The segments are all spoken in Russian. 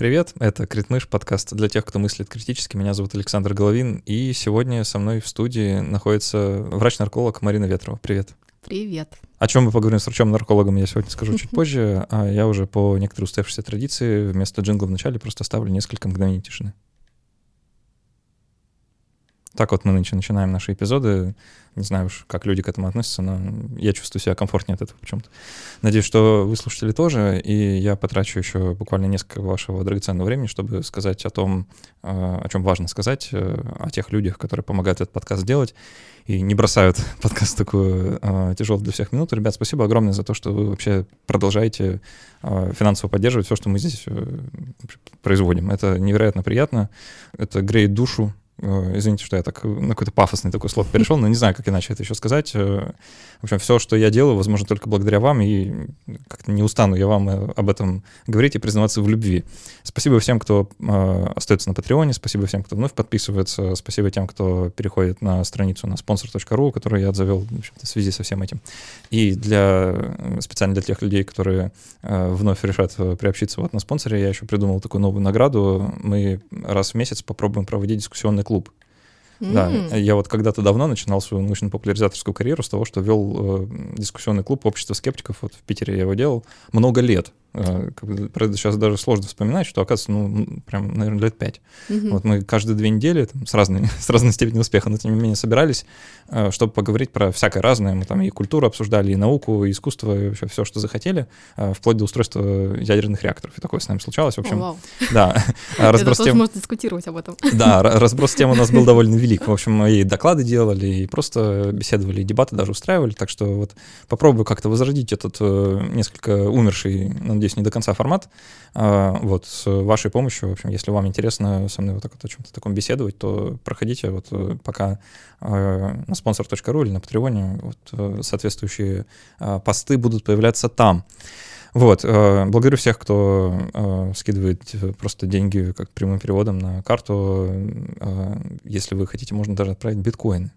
Привет, это Критмыш, подкаст для тех, кто мыслит критически. Меня зовут Александр Головин, и сегодня со мной в студии находится врач-нарколог Марина Ветрова. Привет. Привет. О чем мы поговорим с врачом-наркологом, я сегодня скажу чуть позже, а я уже по некоторой устоявшейся традиции вместо джингла в начале просто оставлю несколько мгновений тишины. Так вот мы нынче начинаем наши эпизоды. Не знаю уж, как люди к этому относятся, но я чувствую себя комфортнее от этого почему-то. Надеюсь, что вы слушатели тоже, и я потрачу еще буквально несколько вашего драгоценного времени, чтобы сказать о том, э, о чем важно сказать, э, о тех людях, которые помогают этот подкаст делать и не бросают подкаст такую э, тяжелую для всех минуту. Ребят, спасибо огромное за то, что вы вообще продолжаете финансово поддерживать все, что мы здесь производим. Это невероятно приятно, это греет душу, извините, что я так на какой-то пафосный такой слот перешел, но не знаю, как иначе это еще сказать. Э, в общем, все, что я делаю, возможно, только благодаря вам, и как-то не устану я вам э, об этом говорить и признаваться в любви. Спасибо всем, кто остается на Патреоне, спасибо всем, кто вновь подписывается, спасибо тем, кто переходит на страницу на sponsor.ru, которую я завел в, в связи со всем этим. И для, специально для тех людей, которые вновь решат приобщиться вот на спонсоре, я еще придумал такую новую награду. Мы раз в месяц попробуем проводить дискуссионный клуб. Mm. Да, я вот когда-то давно начинал свою научно-популяризаторскую карьеру с того, что вел э, дискуссионный клуб общества скептиков, вот в Питере я его делал много лет. Э, правда, сейчас даже сложно вспоминать, что, оказывается, ну, прям, наверное, лет пять. Угу. Вот мы каждые две недели там, с, разной, с разной степенью успеха, но тем не менее собирались, э, чтобы поговорить про всякое разное. Мы там и культуру обсуждали, и науку, и искусство, и вообще все, что захотели, э, вплоть до устройства ядерных реакторов. И такое с нами случалось. В общем, О, да. разброс тем... можно дискутировать об этом. Да, разброс тем у нас был довольно велик. В общем, мы и доклады делали, и просто беседовали, и дебаты даже устраивали. Так что вот попробую как-то возродить этот несколько умерший, надеюсь, не до конца формат. А, вот, с вашей помощью, в общем, если вам интересно со мной вот так вот о чем-то таком беседовать, то проходите вот э, пока а, на sponsor.ru или на Патреоне, вот, э, соответствующие посты будут появляться там. Вот, э, благодарю всех, кто скидывает просто деньги как прямым переводом на карту. Если вы хотите, можно даже отправить биткоины.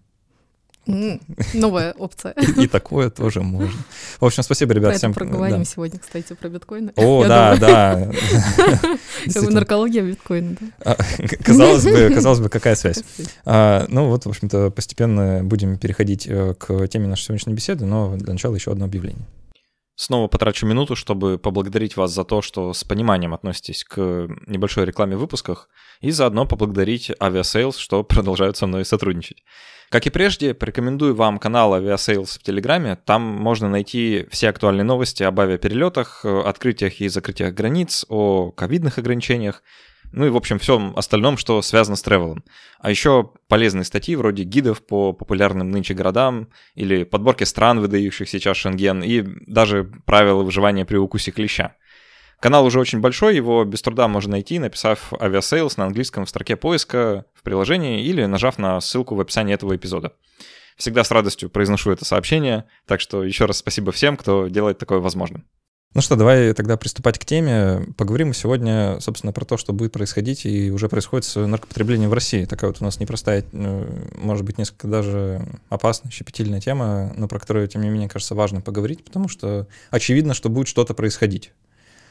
Новая опция. И, такое тоже можно. В общем, спасибо, ребят. всем. проговорим да. сегодня, кстати, про биткоины. О, да, да. Наркология биткоина, да. А, казалось бы, казалось бы, какая связь. А, ну вот, в общем-то, постепенно будем переходить э, к теме нашей сегодняшней беседы, но для начала еще одно объявление. Снова потрачу минуту, чтобы поблагодарить вас за то, что с пониманием относитесь к небольшой рекламе в выпусках, и заодно поблагодарить Aviasales, что продолжают со мной сотрудничать. Как и прежде, порекомендую вам канал Aviasales в Телеграме. Там можно найти все актуальные новости об авиаперелетах, открытиях и закрытиях границ, о ковидных ограничениях, ну и, в общем, всем остальном, что связано с тревелом. А еще полезные статьи вроде гидов по популярным нынче городам или подборки стран, выдающих сейчас Шенген, и даже правила выживания при укусе клеща. Канал уже очень большой, его без труда можно найти, написав Aviasales на английском в строке поиска в приложении или нажав на ссылку в описании этого эпизода. Всегда с радостью произношу это сообщение, так что еще раз спасибо всем, кто делает такое возможным. Ну что, давай тогда приступать к теме. Поговорим сегодня, собственно, про то, что будет происходить и уже происходит с наркопотреблением в России. Такая вот у нас непростая, э, может быть, несколько даже опасная, щепетильная тема, но про которую, тем не менее, кажется, важно поговорить, потому что очевидно, что будет что-то происходить.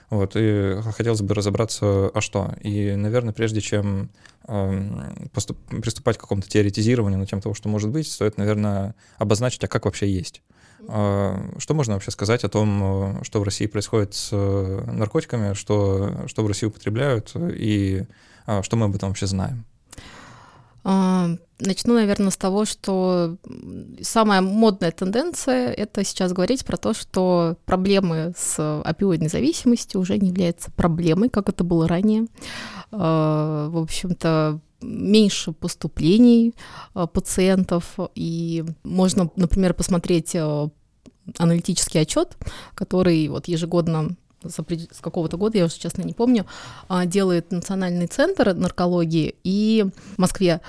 Вот, и хотелось бы разобраться, а что. И, наверное, прежде чем э, поступ, приступать к какому-то теоретизированию на тем того, что может быть, стоит, наверное, обозначить, а как вообще есть. Э, что можно вообще сказать о том, что в России происходит с наркотиками, что, что в России употребляют, и э, что мы об этом вообще знаем? А, начну, наверное, с того, что самая модная тенденция — это сейчас говорить про то, что проблемы с опиоидной зависимостью уже не являются проблемой, как это было ранее. А, в общем-то, меньше поступлений а, пациентов, и можно, например, посмотреть аналитический отчет, который вот ежегодно с какого-то года, я уже честно не помню, а, делает Национальный центр наркологии и в Москве.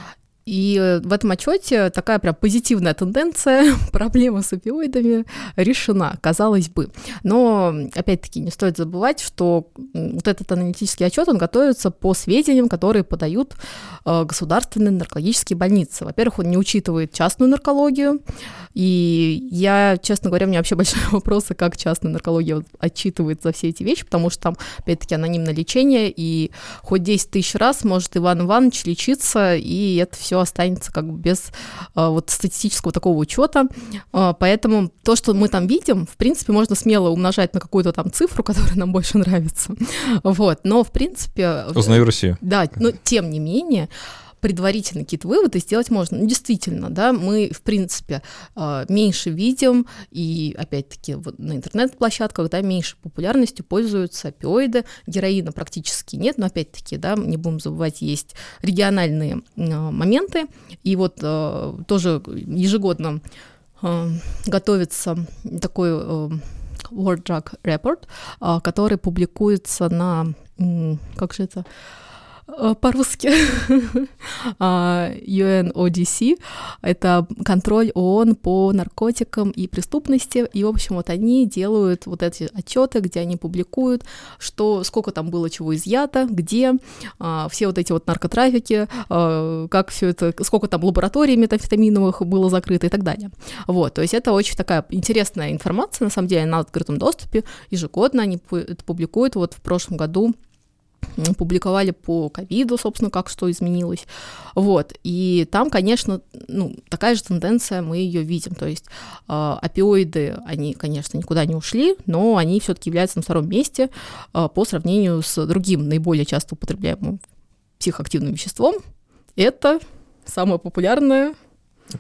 И в этом отчете такая прям позитивная тенденция, проблема с опиоидами решена, казалось бы. Но, опять-таки, не стоит забывать, что вот этот аналитический отчет, он готовится по сведениям, которые подают э, государственные наркологические больницы. Во-первых, он не учитывает частную наркологию, И я, честно говоря, у меня вообще большие вопросы, как частная наркология вот отчитывает за все эти вещи, потому что там, опять-таки, анонимное лечение, и хоть 10 тысяч раз может Иван Иванович лечиться, и это все останется как бы без а, вот статистического такого учета. А, поэтому то, что мы там видим, в принципе, можно смело умножать на какую-то там цифру, которая нам больше нравится. Вот. Но, в принципе... Узнаю Россию. Да, но тем не менее, предварительно какие-то выводы сделать можно. Ну, действительно, да, мы, в принципе, а, меньше видим, и, опять-таки, вот на интернет-площадках, да, меньше популярностью пользуются опиоиды, героина практически нет, но, опять-таки, да, не будем забывать, есть региональные а, моменты, и вот а, тоже ежегодно готовится такой World Drug Report, который публикуется на, как же это, по-русски UNODC. А, это контроль ООН по наркотикам и преступности. И, в общем, вот они делают вот эти отчеты, где они публикуют, что сколько там было чего изъято, где а, все вот эти вот наркотрафики, а, как все это, сколько там лабораторий метамфетаминовых было закрыто и так далее. Вот, то есть это очень такая интересная информация, на самом деле, на открытом доступе. Ежегодно они это публикуют. Вот в прошлом году публиковали по ковиду, собственно, как что изменилось. Вот. И там, конечно, ну, такая же тенденция, мы ее видим. То есть э, опиоиды, они, конечно, никуда не ушли, но они все-таки являются на втором месте э, по сравнению с другим наиболее часто употребляемым психоактивным веществом. Это самое популярное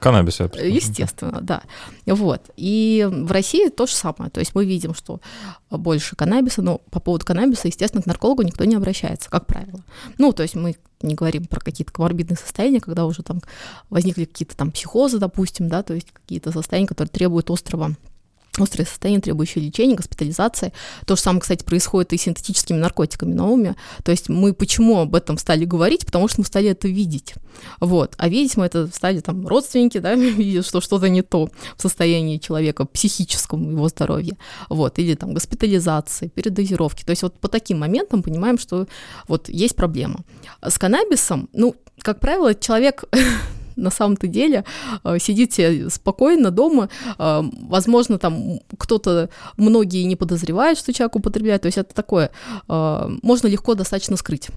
Каннабис, Естественно, да. Вот. И в России то же самое. То есть мы видим, что больше каннабиса, но по поводу каннабиса, естественно, к наркологу никто не обращается, как правило. Ну, то есть мы не говорим про какие-то коморбидные состояния, когда уже там возникли какие-то там психозы, допустим, да, то есть какие-то состояния, которые требуют острого острые состояния, требующие лечения, госпитализации. То же самое, кстати, происходит и с синтетическими наркотиками новыми. То есть мы почему об этом стали говорить? Потому что мы стали это видеть. Вот. А видеть мы это стали там родственники, да, видят, что что-то не то в состоянии человека, психическом его здоровье. Вот. Или там госпитализации, передозировки. То есть вот по таким моментам понимаем, что вот есть проблема. С каннабисом, ну, как правило, человек на самом-то деле э, сидите спокойно дома, э, возможно, там кто-то, многие не подозревают, что человек употребляет, то есть это такое, э, можно легко достаточно скрыть,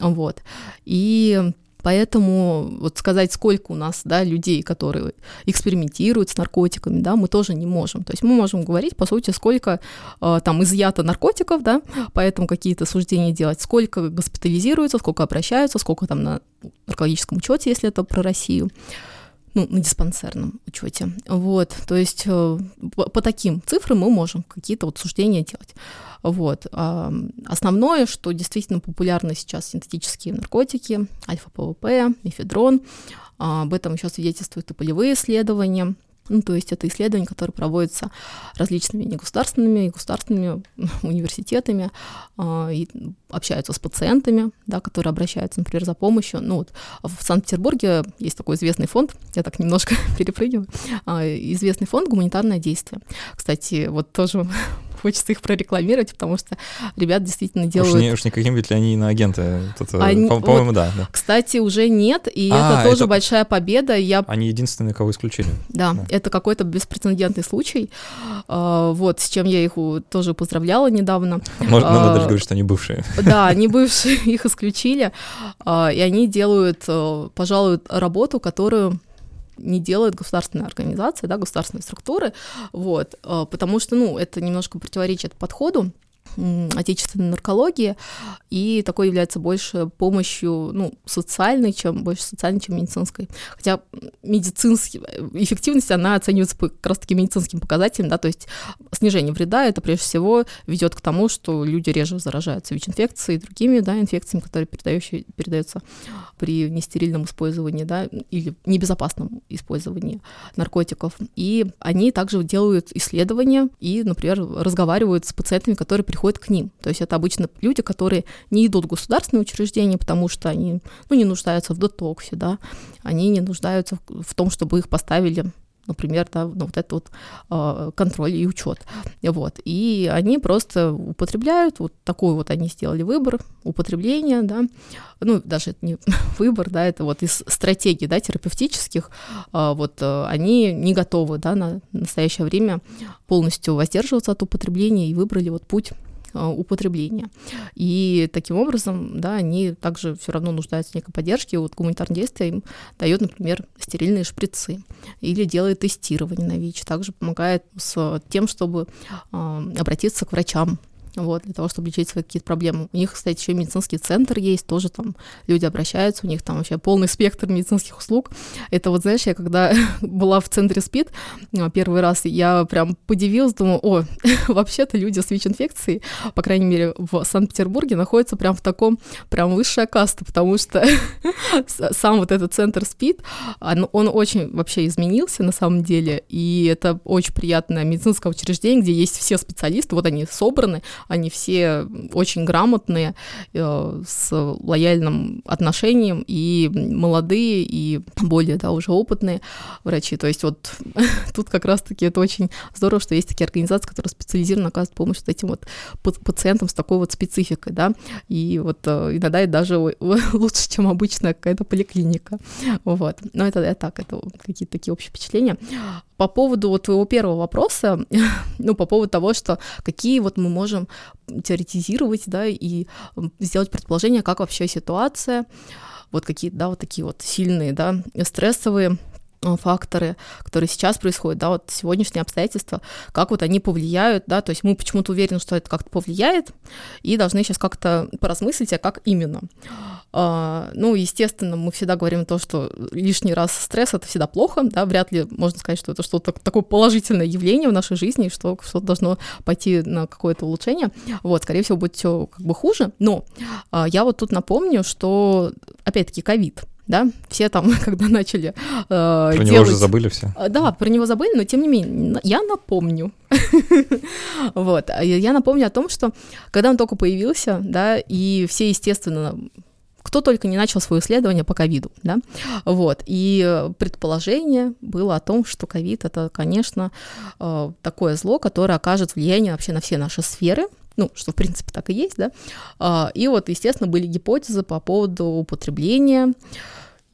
вот, и Поэтому вот сказать, сколько у нас да, людей, которые экспериментируют с наркотиками, да, мы тоже не можем. То есть мы можем говорить, по сути, сколько э, там изъято наркотиков, да, поэтому какие-то суждения делать, сколько госпитализируются, сколько обращаются, сколько там на наркологическом учете, если это про Россию ну, на диспансерном учете. Вот, то есть э, по, по таким цифрам мы можем какие-то вот суждения делать. Вот. Основное, что действительно популярны сейчас синтетические наркотики, альфа-ПВП, мефедрон, а, об этом еще свидетельствуют и полевые исследования. Ну, то есть это исследования, которые проводятся различными негосударственными и государственными университетами, э, и общаются с пациентами, да, которые обращаются, например, за помощью. Ну, вот в Санкт-Петербурге есть такой известный фонд, я так немножко перепрыгиваю, э, известный фонд «Гуманитарное действие». Кстати, вот тоже хочется их прорекламировать, потому что ребят действительно делают... Уж не, уж не каким-нибудь ли они иноагенты? Они... По- по-моему, вот, да, да. Кстати, уже нет, и а, это тоже это... большая победа. Я... Они единственные, кого исключили. Да, да. это какой-то беспрецедентный случай. А, вот, с чем я их тоже поздравляла недавно. Можно, надо даже говорить, что они бывшие. Да, они бывшие, их исключили, а, и они делают, э, пожалуй, работу, которую не делает государственная организация, да, государственные структуры, вот, э, потому что, ну, это немножко противоречит подходу, отечественной наркологии, и такой является больше помощью, ну, социальной, чем больше социальной, чем медицинской. Хотя медицинский, эффективность, она оценивается как раз-таки медицинским показателем, да, то есть снижение вреда, это прежде всего ведет к тому, что люди реже заражаются ВИЧ-инфекцией и другими, да, инфекциями, которые передаются при нестерильном использовании, да, или небезопасном использовании наркотиков. И они также делают исследования и, например, разговаривают с пациентами, которые приходят к ним. То есть это обычно люди, которые не идут в государственные учреждения, потому что они ну, не нуждаются в детоксе, да, они не нуждаются в том, чтобы их поставили например, да, ну, вот этот вот э, контроль и учет. Вот. И они просто употребляют, вот такой вот они сделали выбор, употребление, да, ну, даже это не выбор, да, это вот из стратегий, да, терапевтических, э, вот э, они не готовы, да, на настоящее время полностью воздерживаться от употребления и выбрали вот путь употребления. И таким образом, да, они также все равно нуждаются в некой поддержке. Вот гуманитарное действие им дает, например, стерильные шприцы или делает тестирование на ВИЧ. Также помогает с тем, чтобы э, обратиться к врачам вот, для того, чтобы лечить свои какие-то проблемы. У них, кстати, еще медицинский центр есть, тоже там люди обращаются, у них там вообще полный спектр медицинских услуг. Это вот, знаешь, я когда была в центре СПИД а, первый раз, я прям подивилась, думаю, о, вообще-то люди с ВИЧ-инфекцией, по крайней мере, в Санкт-Петербурге находятся прям в таком, прям высшая каста, потому что сам вот этот центр СПИД, он, он очень вообще изменился на самом деле, и это очень приятное медицинское учреждение, где есть все специалисты, вот они собраны, они все очень грамотные, э, с лояльным отношением, и молодые, и более, да, уже опытные врачи. То есть вот тут как раз-таки это очень здорово, что есть такие организации, которые специализированно оказывают помощь вот этим вот пациентам с такой вот спецификой, да, и вот э, иногда это даже лучше, чем обычная какая-то поликлиника, вот. Но это, это так, это какие-то такие общие впечатления. По поводу вот твоего первого вопроса, ну, по поводу того, что какие вот мы можем теоретизировать, да, и сделать предположение, как вообще ситуация, вот какие, да, вот такие вот сильные, да, стрессовые факторы, которые сейчас происходят, да, вот сегодняшние обстоятельства, как вот они повлияют, да, то есть мы почему-то уверены, что это как-то повлияет, и должны сейчас как-то поразмыслить, а как именно. А, ну, естественно, мы всегда говорим то, что лишний раз стресс — это всегда плохо, да, вряд ли можно сказать, что это что-то такое положительное явление в нашей жизни, что что-то должно пойти на какое-то улучшение. Вот, скорее всего, будет все как бы хуже, но а, я вот тут напомню, что, опять-таки, ковид — да, все там, когда начали э, Про делать... него уже забыли все. Э, да, про него забыли, но тем не менее, я напомню. вот, а я напомню о том, что когда он только появился, да, и все, естественно, кто только не начал свое исследование по ковиду, да, вот, и предположение было о том, что ковид — это, конечно, э, такое зло, которое окажет влияние вообще на все наши сферы, ну, что в принципе так и есть, да, а, и вот, естественно, были гипотезы по поводу употребления,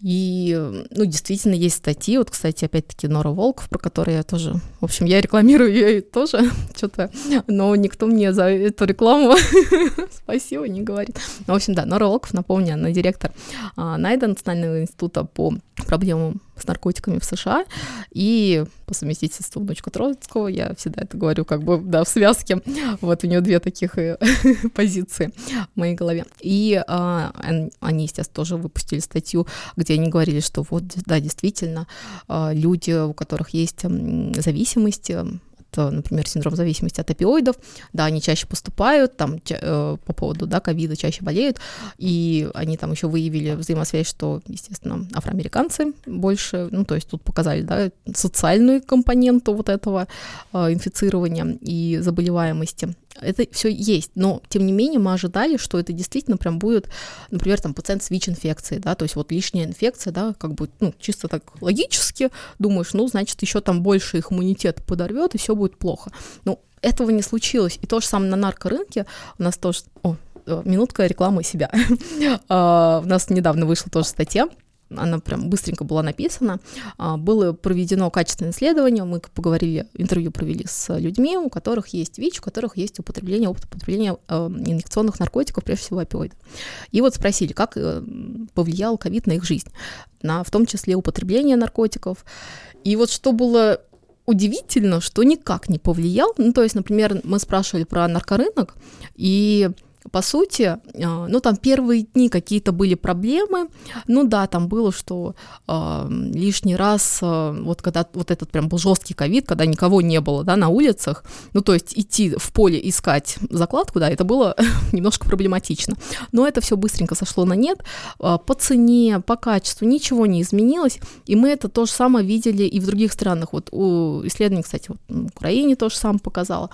и, ну, действительно, есть статьи, вот, кстати, опять-таки, Нора Волков, про которую я тоже, в общем, я рекламирую ее тоже, что-то, но никто мне за эту рекламу спасибо не говорит. Ну, в общем, да, Нора Волков, напомню, она директор а, Найда Национального института по проблемам с наркотиками в США, и по совместительству внучка Троицкого, я всегда это говорю как бы, да, в связке, вот у нее две таких э, позиции в моей голове. И а, они, естественно, тоже выпустили статью, где они говорили, что вот, да, действительно, а, люди, у которых есть зависимость, например, синдром зависимости от опиоидов, да, они чаще поступают, там, э, по поводу, да, ковида чаще болеют, и они там еще выявили взаимосвязь, что, естественно, афроамериканцы больше, ну, то есть тут показали, да, социальную компоненту вот этого э, инфицирования и заболеваемости, это все есть, но тем не менее мы ожидали, что это действительно прям будет, например, там пациент с ВИЧ-инфекцией, да, то есть вот лишняя инфекция, да, как бы, ну, чисто так логически думаешь, ну, значит, еще там больше их иммунитет подорвет, и все будет плохо. Ну, этого не случилось. И то же самое на наркорынке у нас тоже... О, э, минутка рекламы себя. А, у нас недавно вышла тоже статья она прям быстренько была написана. А, было проведено качественное исследование, мы поговорили, интервью провели с людьми, у которых есть ВИЧ, у которых есть употребление, опыт употребления э, инъекционных наркотиков, прежде всего опиоидов. И вот спросили, как э, повлиял ковид на их жизнь, на в том числе употребление наркотиков. И вот что было удивительно, что никак не повлиял. Ну, то есть, например, мы спрашивали про наркорынок, и по сути, а, ну там первые дни какие-то были проблемы, ну да, там было, что э, лишний раз, э, вот когда вот этот прям был жесткий ковид, когда никого не было, да, на улицах, ну то есть идти в поле искать закладку, да, это было немножко проблематично, но это все быстренько сошло на нет, э, по цене, по качеству ничего не изменилось, и мы это то же самое видели и в других странах, вот у исследований, кстати, вот в Украине то же самое показало,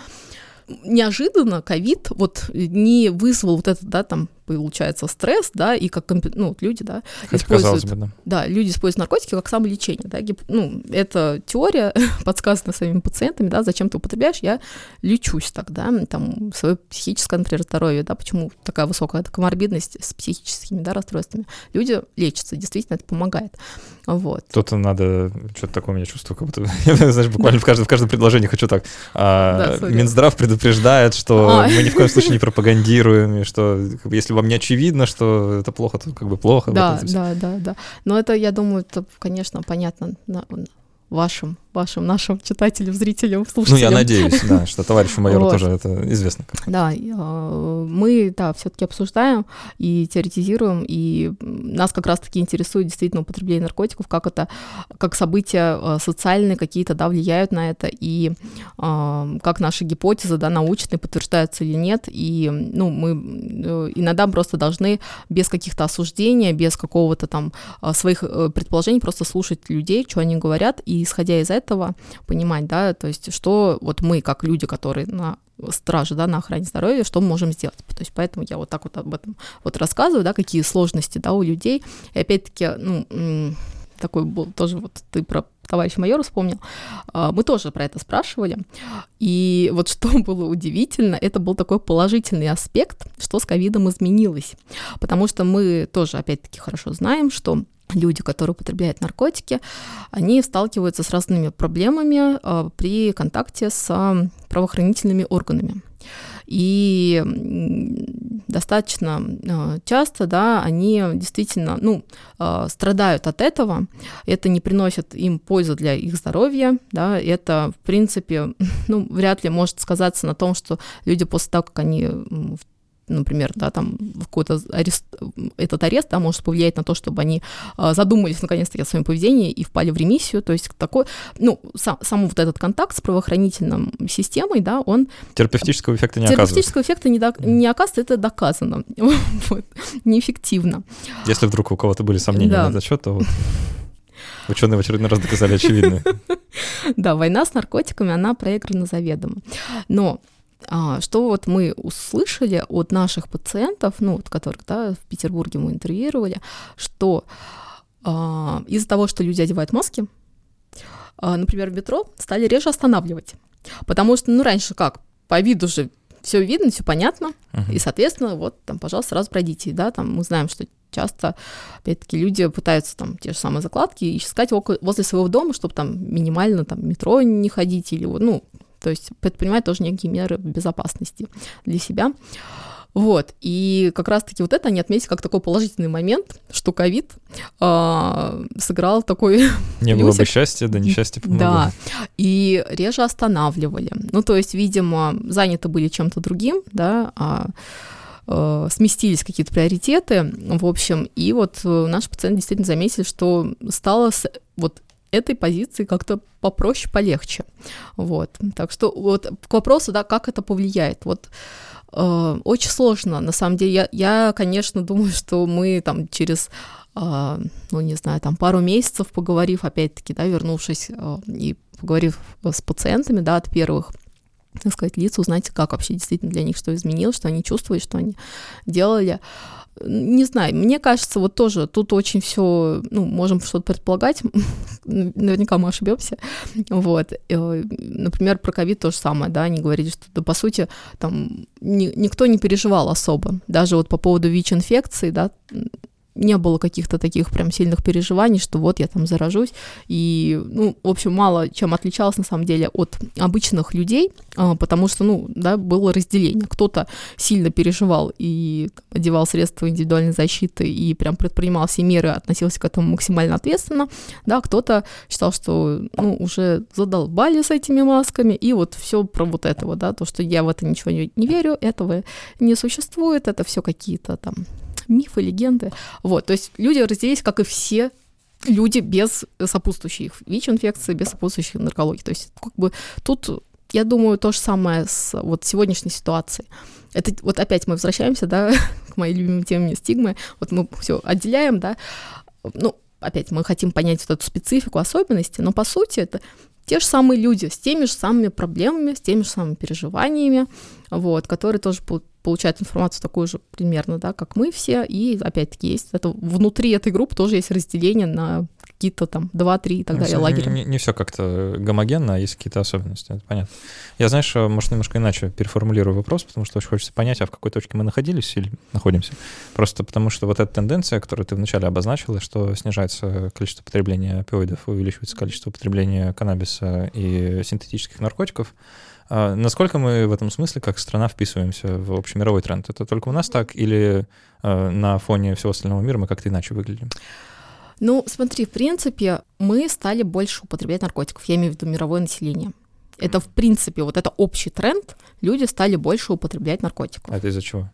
неожиданно ковид вот не вызвал вот это, да, там получается стресс, да, и как ну, люди, да, Хотя используют, бы, да. да, люди используют наркотики как самолечение, да, гип, ну, это теория, подсказана своими пациентами, да, зачем ты употребляешь, я лечусь тогда, там, свое психическое, например, здоровье, да, почему такая высокая коморбидность с психическими, да, расстройствами. Люди лечатся, действительно, это помогает, вот. Тут надо, что-то такое у меня чувство, как будто, знаешь, буквально в каждом, в каждом предложении хочу так, а, да, Минздрав предупреждает, что а. мы ни в коем случае не пропагандируем, и что, как бы, если вам не очевидно, что это плохо, то как бы плохо. Да, да, да, да. Но это, я думаю, это, конечно, понятно вашим, вашим, нашим читателям, зрителям, слушателям. Ну, я надеюсь, да, что товарищу майору вот. тоже это известно. Да, а, мы, да, все таки обсуждаем и теоретизируем, и нас как раз-таки интересует действительно употребление наркотиков, как это, как события а, социальные какие-то, да, влияют на это, и э, как наши гипотезы, да, научные, подтверждаются или нет, и, ну, мы э, иногда просто должны без каких-то осуждений, без какого-то там своих э, предположений просто слушать людей, что они говорят, и исходя из этого понимать, да, то есть что вот мы, как люди, которые на страже, да, на охране здоровья, что мы можем сделать. То есть поэтому я вот так вот об этом вот рассказываю, да, какие сложности, да, у людей. И опять-таки, ну, такой был тоже вот ты про товарищ майор вспомнил, а, мы тоже про это спрашивали. И вот что было удивительно, это был такой положительный аспект, что с ковидом изменилось. Потому что мы тоже, опять-таки, хорошо знаем, что люди, которые употребляют наркотики, они сталкиваются с разными проблемами э, при контакте с э, правоохранительными органами. И достаточно э, часто, да, они действительно, ну, страдают от этого, это не приносит им пользы для их здоровья, да, это, в принципе, ну, вряд ли может сказаться на том, что люди после того, как они в например, да, там какой-то арест, этот арест, да, может повлиять на то, чтобы они а, задумались наконец-таки о своем поведении и впали в ремиссию, то есть такой, ну, сам, сам вот этот контакт с правоохранительной системой, да, он... Терапевтического эффекта не терапевтического оказывает. Терапевтического эффекта не, до, не оказывается, это доказано, вот, неэффективно. Если вдруг у кого-то были сомнения да. на этот счет, то вот... Ученые в очередной раз доказали очевидное. Да, война с наркотиками, она проиграна заведомо. Но а, что вот мы услышали от наших пациентов, ну, вот которых, да, в Петербурге мы интервьюировали, что а, из-за того, что люди одевают маски, а, например, в метро стали реже останавливать. Потому что, ну, раньше как, по виду же все видно, все понятно, uh-huh. и, соответственно, вот там, пожалуйста, сразу пройдите, да, там мы знаем, что часто, опять-таки, люди пытаются там те же самые закладки искать около, возле своего дома, чтобы там минимально там метро не ходить или, ну, то есть предпринимать тоже некие меры безопасности для себя. Вот, и как раз-таки вот это они отметили как такой положительный момент, что ковид э, сыграл такой... Не было бы счастья, да несчастье помогло. Да, и реже останавливали. Ну, то есть, видимо, заняты были чем-то другим, да, а э, сместились какие-то приоритеты, в общем, и вот наши пациенты действительно заметили, что стало вот этой позиции как-то попроще, полегче. Вот. Так что вот к вопросу, да, как это повлияет. Вот э, очень сложно, на самом деле. Я, я, конечно, думаю, что мы там через э, ну, не знаю, там пару месяцев поговорив, опять-таки, да, вернувшись э, и поговорив с пациентами, да, от первых так сказать, лиц, узнать, как вообще действительно для них что изменилось, что они чувствуют, что они делали. Не знаю, мне кажется, вот тоже тут очень все, ну, можем что-то предполагать, наверняка мы ошибемся. Вот. Э, например, про ковид то же самое, да, они говорили, что, да, по сути, там ни, никто не переживал особо. Даже вот по поводу ВИЧ-инфекции, да, не было каких-то таких прям сильных переживаний, что вот я там заражусь. И, ну, в общем, мало чем отличалось на самом деле от обычных людей, а, потому что, ну, да, было разделение. Кто-то сильно переживал и одевал средства индивидуальной защиты и прям предпринимал все меры, относился к этому максимально ответственно, да, кто-то считал, что, ну, уже задолбали с этими масками, и вот все про вот этого, да, то, что я в это ничего не верю, этого не существует, это все какие-то там мифы, легенды. Вот, то есть люди разделились, как и все люди без сопутствующих ВИЧ-инфекции, без сопутствующих наркологии. То есть как бы тут, я думаю, то же самое с вот сегодняшней ситуацией. Это вот опять мы возвращаемся, да, к моей любимой теме стигмы. Вот мы все отделяем, да. Ну, опять мы хотим понять вот эту специфику, особенности, но по сути это те же самые люди с теми же самыми проблемами, с теми же самыми переживаниями, вот, которые тоже получают информацию такую же примерно, да, как мы все, и опять-таки есть это внутри этой группы тоже есть разделение на какие-то там 2-3 и так ну, далее лагеря. Не, не все как-то гомогенно, а есть какие-то особенности, это понятно. Я, знаешь, э, может, немножко иначе переформулирую вопрос, потому что очень хочется понять, а в какой точке мы находились или находимся. Просто потому что вот эта тенденция, которую ты вначале обозначила, что снижается количество потребления опиоидов, увеличивается количество потребления каннабиса и синтетических наркотиков, а насколько мы в этом смысле, как страна, вписываемся в общемировой тренд? Это только у нас так или э, на фоне всего остального мира мы как-то иначе выглядим? Ну, смотри, в принципе, мы стали больше употреблять наркотиков, я имею в виду мировое население. Это, в принципе, вот это общий тренд, люди стали больше употреблять наркотиков. А это из-за чего?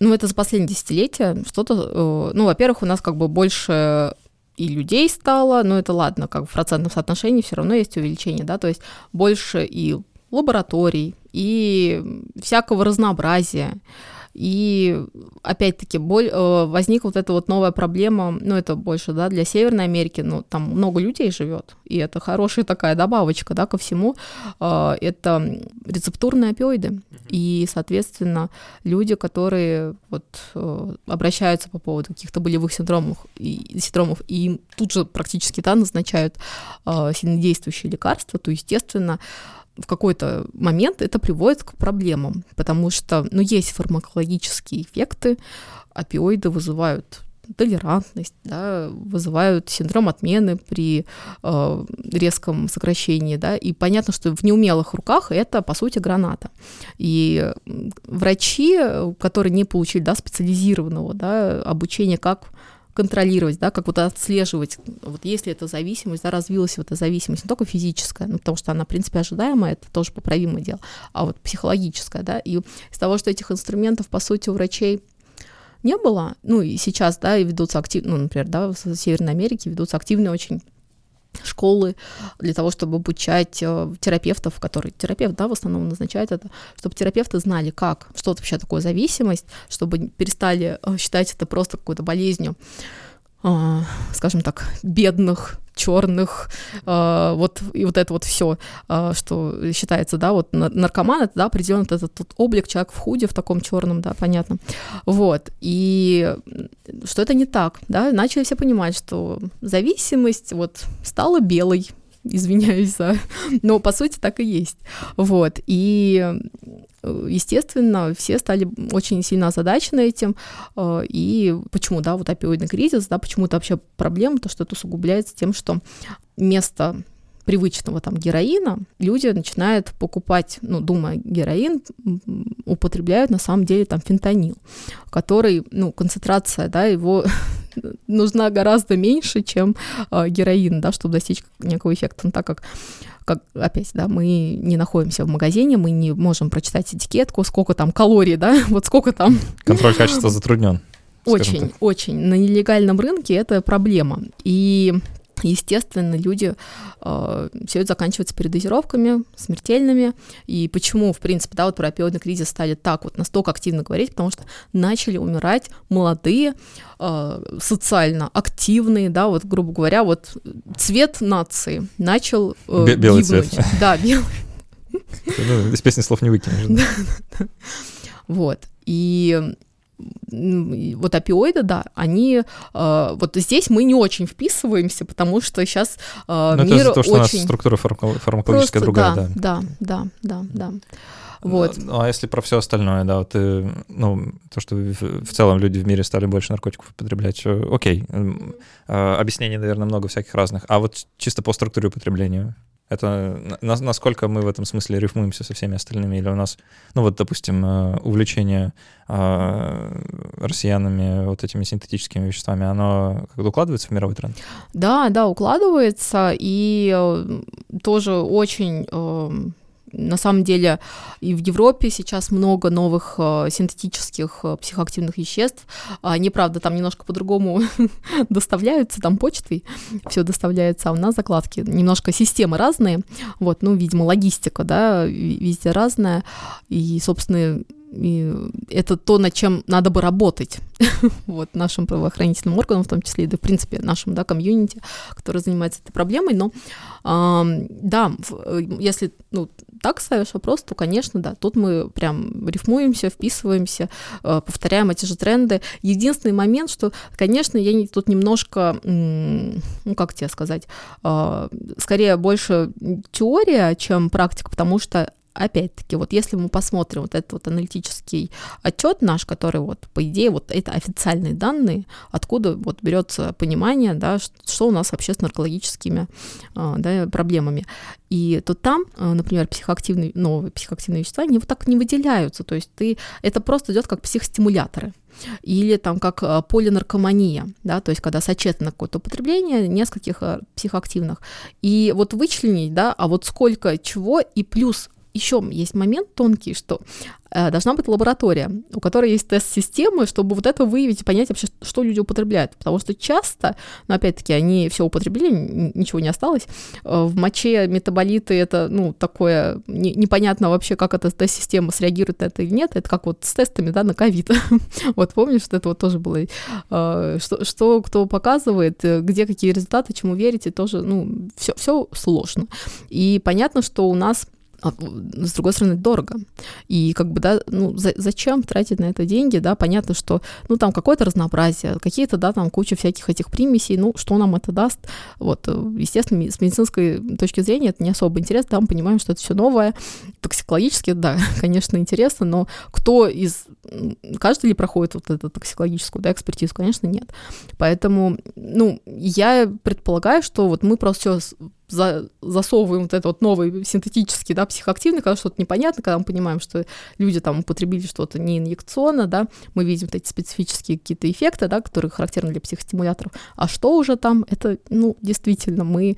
Ну, это за последние десятилетия что-то... Э, ну, во-первых, у нас как бы больше и людей стало, но это ладно, как в процентном соотношении все равно есть увеличение, да, то есть больше и лабораторий, и всякого разнообразия. И опять-таки э, возникла вот эта вот новая проблема, ну это больше, да, для Северной Америки, ну там много людей живет, и это хорошая такая добавочка, да, ко всему. Э, это рецептурные опиоиды, и, соответственно, люди, которые вот э, обращаются по поводу каких-то болевых синдромов и, синдромов, и им тут же практически, да, назначают сильнодействующие лекарства, то, естественно, в какой-то момент это приводит к проблемам, потому что, ну, есть фармакологические эффекты, опиоиды вызывают толерантность, да, вызывают синдром отмены при э, резком сокращении, да, и понятно, что в неумелых руках это, по сути, граната. И врачи, которые не получили, да, специализированного, да, обучения, как контролировать, да, как вот отслеживать, вот если эта зависимость, да, развилась вот эта зависимость, не только физическая, ну, потому что она, в принципе, ожидаемая, это тоже поправимое дело, а вот психологическая, да, и из того, что этих инструментов, по сути, у врачей не было, ну, и сейчас, да, и ведутся активно, ну, например, да, в Северной Америке ведутся активные очень школы для того, чтобы обучать э, терапевтов, которые терапевт, да, в основном назначает это, чтобы терапевты знали, как, что это вообще такое зависимость, чтобы перестали э, считать это просто какой-то болезнью, скажем так, бедных черных, э, вот и вот это вот все, э, что считается, да, вот наркоман это, да, определенно этот тот облик человек в худе в таком черном, да, понятно, вот и что это не так, да, начали все понимать, что зависимость вот стала белой, извиняюсь за... Но по сути так и есть. Вот. И естественно, все стали очень сильно озадачены этим. Э, и почему, да, вот опиоидный кризис, да, почему это вообще проблема, то что это усугубляется тем, что место привычного там героина, люди начинают покупать, ну, думая героин, употребляют на самом деле там фентанил, который, ну, концентрация, да, его нужна гораздо меньше, чем э, героин, да, чтобы достичь некого эффекта, но так как как, опять, да, мы не находимся в магазине, мы не можем прочитать этикетку, сколько там калорий, да, вот сколько там. Контроль качества затруднен. Очень, очень. На нелегальном рынке это проблема. И Естественно, люди э, все это заканчивается передозировками смертельными. И почему, в принципе, да, вот про опиоидный кризис стали так вот настолько активно говорить, потому что начали умирать молодые, э, социально активные, да, вот, грубо говоря, вот цвет нации начал э, Белый гибнуть. цвет. Да, белый. Ну, из песни слов не выкинешь. Вот. И вот опиоиды, да, они э, вот здесь мы не очень вписываемся, потому что сейчас э, Но мир это то, что очень... у нас структура фармакологическая Просто, другая, да. Да, да, да, да. Вот. Ну, а если про все остальное, да, вот, э, ну, то, что в целом люди в мире стали больше наркотиков употреблять, окей, э, объяснений, наверное, много всяких разных, а вот чисто по структуре употребления, это на, насколько мы в этом смысле рифмуемся со всеми остальными, или у нас, ну вот, допустим, э, увлечение э, россиянами вот этими синтетическими веществами, оно как-то укладывается в мировой тренд? Да, да, укладывается, и э, тоже очень на самом деле и в Европе сейчас много новых э, синтетических э, психоактивных веществ. Они, правда, там немножко по-другому доставляются, там почтой все доставляется, а у нас закладки. Немножко системы разные, вот, ну, видимо, логистика, да, везде разная. И, собственно, и это то, над чем надо бы работать вот, нашим правоохранительным органам, в том числе и, да, в принципе, нашим да, комьюнити, который занимается этой проблемой. Но э, да, если ну, так ставишь вопрос, то, конечно, да, тут мы прям рифмуемся, вписываемся, э, повторяем эти же тренды. Единственный момент, что, конечно, я тут немножко, ну, как тебе сказать, э, скорее больше теория, чем практика, потому что опять-таки, вот если мы посмотрим вот этот вот аналитический отчет наш, который вот, по идее, вот это официальные данные, откуда вот берется понимание, да, что у нас вообще с наркологическими а, да, проблемами. И то там, а, например, психоактивные, новые психоактивные вещества, они вот так не выделяются, то есть ты, это просто идет как психостимуляторы или там как а, полинаркомания, да, то есть когда сочетано какое-то употребление нескольких психоактивных. И вот вычленить, да, а вот сколько чего, и плюс еще есть момент тонкий, что э, должна быть лаборатория, у которой есть тест-системы, чтобы вот это выявить и понять вообще, что люди употребляют. Потому что часто, но опять-таки, они все употребили, ничего не осталось. Э, в моче метаболиты это, ну, такое не, непонятно вообще, как эта тест-система среагирует на это или нет. Это как вот с тестами, да, на ковид. вот помнишь, что это вот тоже было, э, что, что кто показывает, э, где какие результаты, чему верите, тоже, ну, все, все сложно. И понятно, что у нас а, с другой стороны, дорого. И как бы, да, ну, за, зачем тратить на это деньги, да, понятно, что, ну, там какое-то разнообразие, какие-то, да, там куча всяких этих примесей, ну, что нам это даст, вот, естественно, с медицинской точки зрения это не особо интересно, да, мы понимаем, что это все новое, токсикологически, да, конечно, интересно, но кто из, каждый ли проходит вот эту токсикологическую, да, экспертизу, конечно, нет. Поэтому, ну, я предполагаю, что вот мы просто все за, засовываем вот это вот новый синтетический, да, психоактивный, когда что-то непонятно, когда мы понимаем, что люди там употребили что-то не инъекционно, да, мы видим вот эти специфические какие-то эффекты, да, которые характерны для психостимуляторов. А что уже там, это, ну, действительно, мы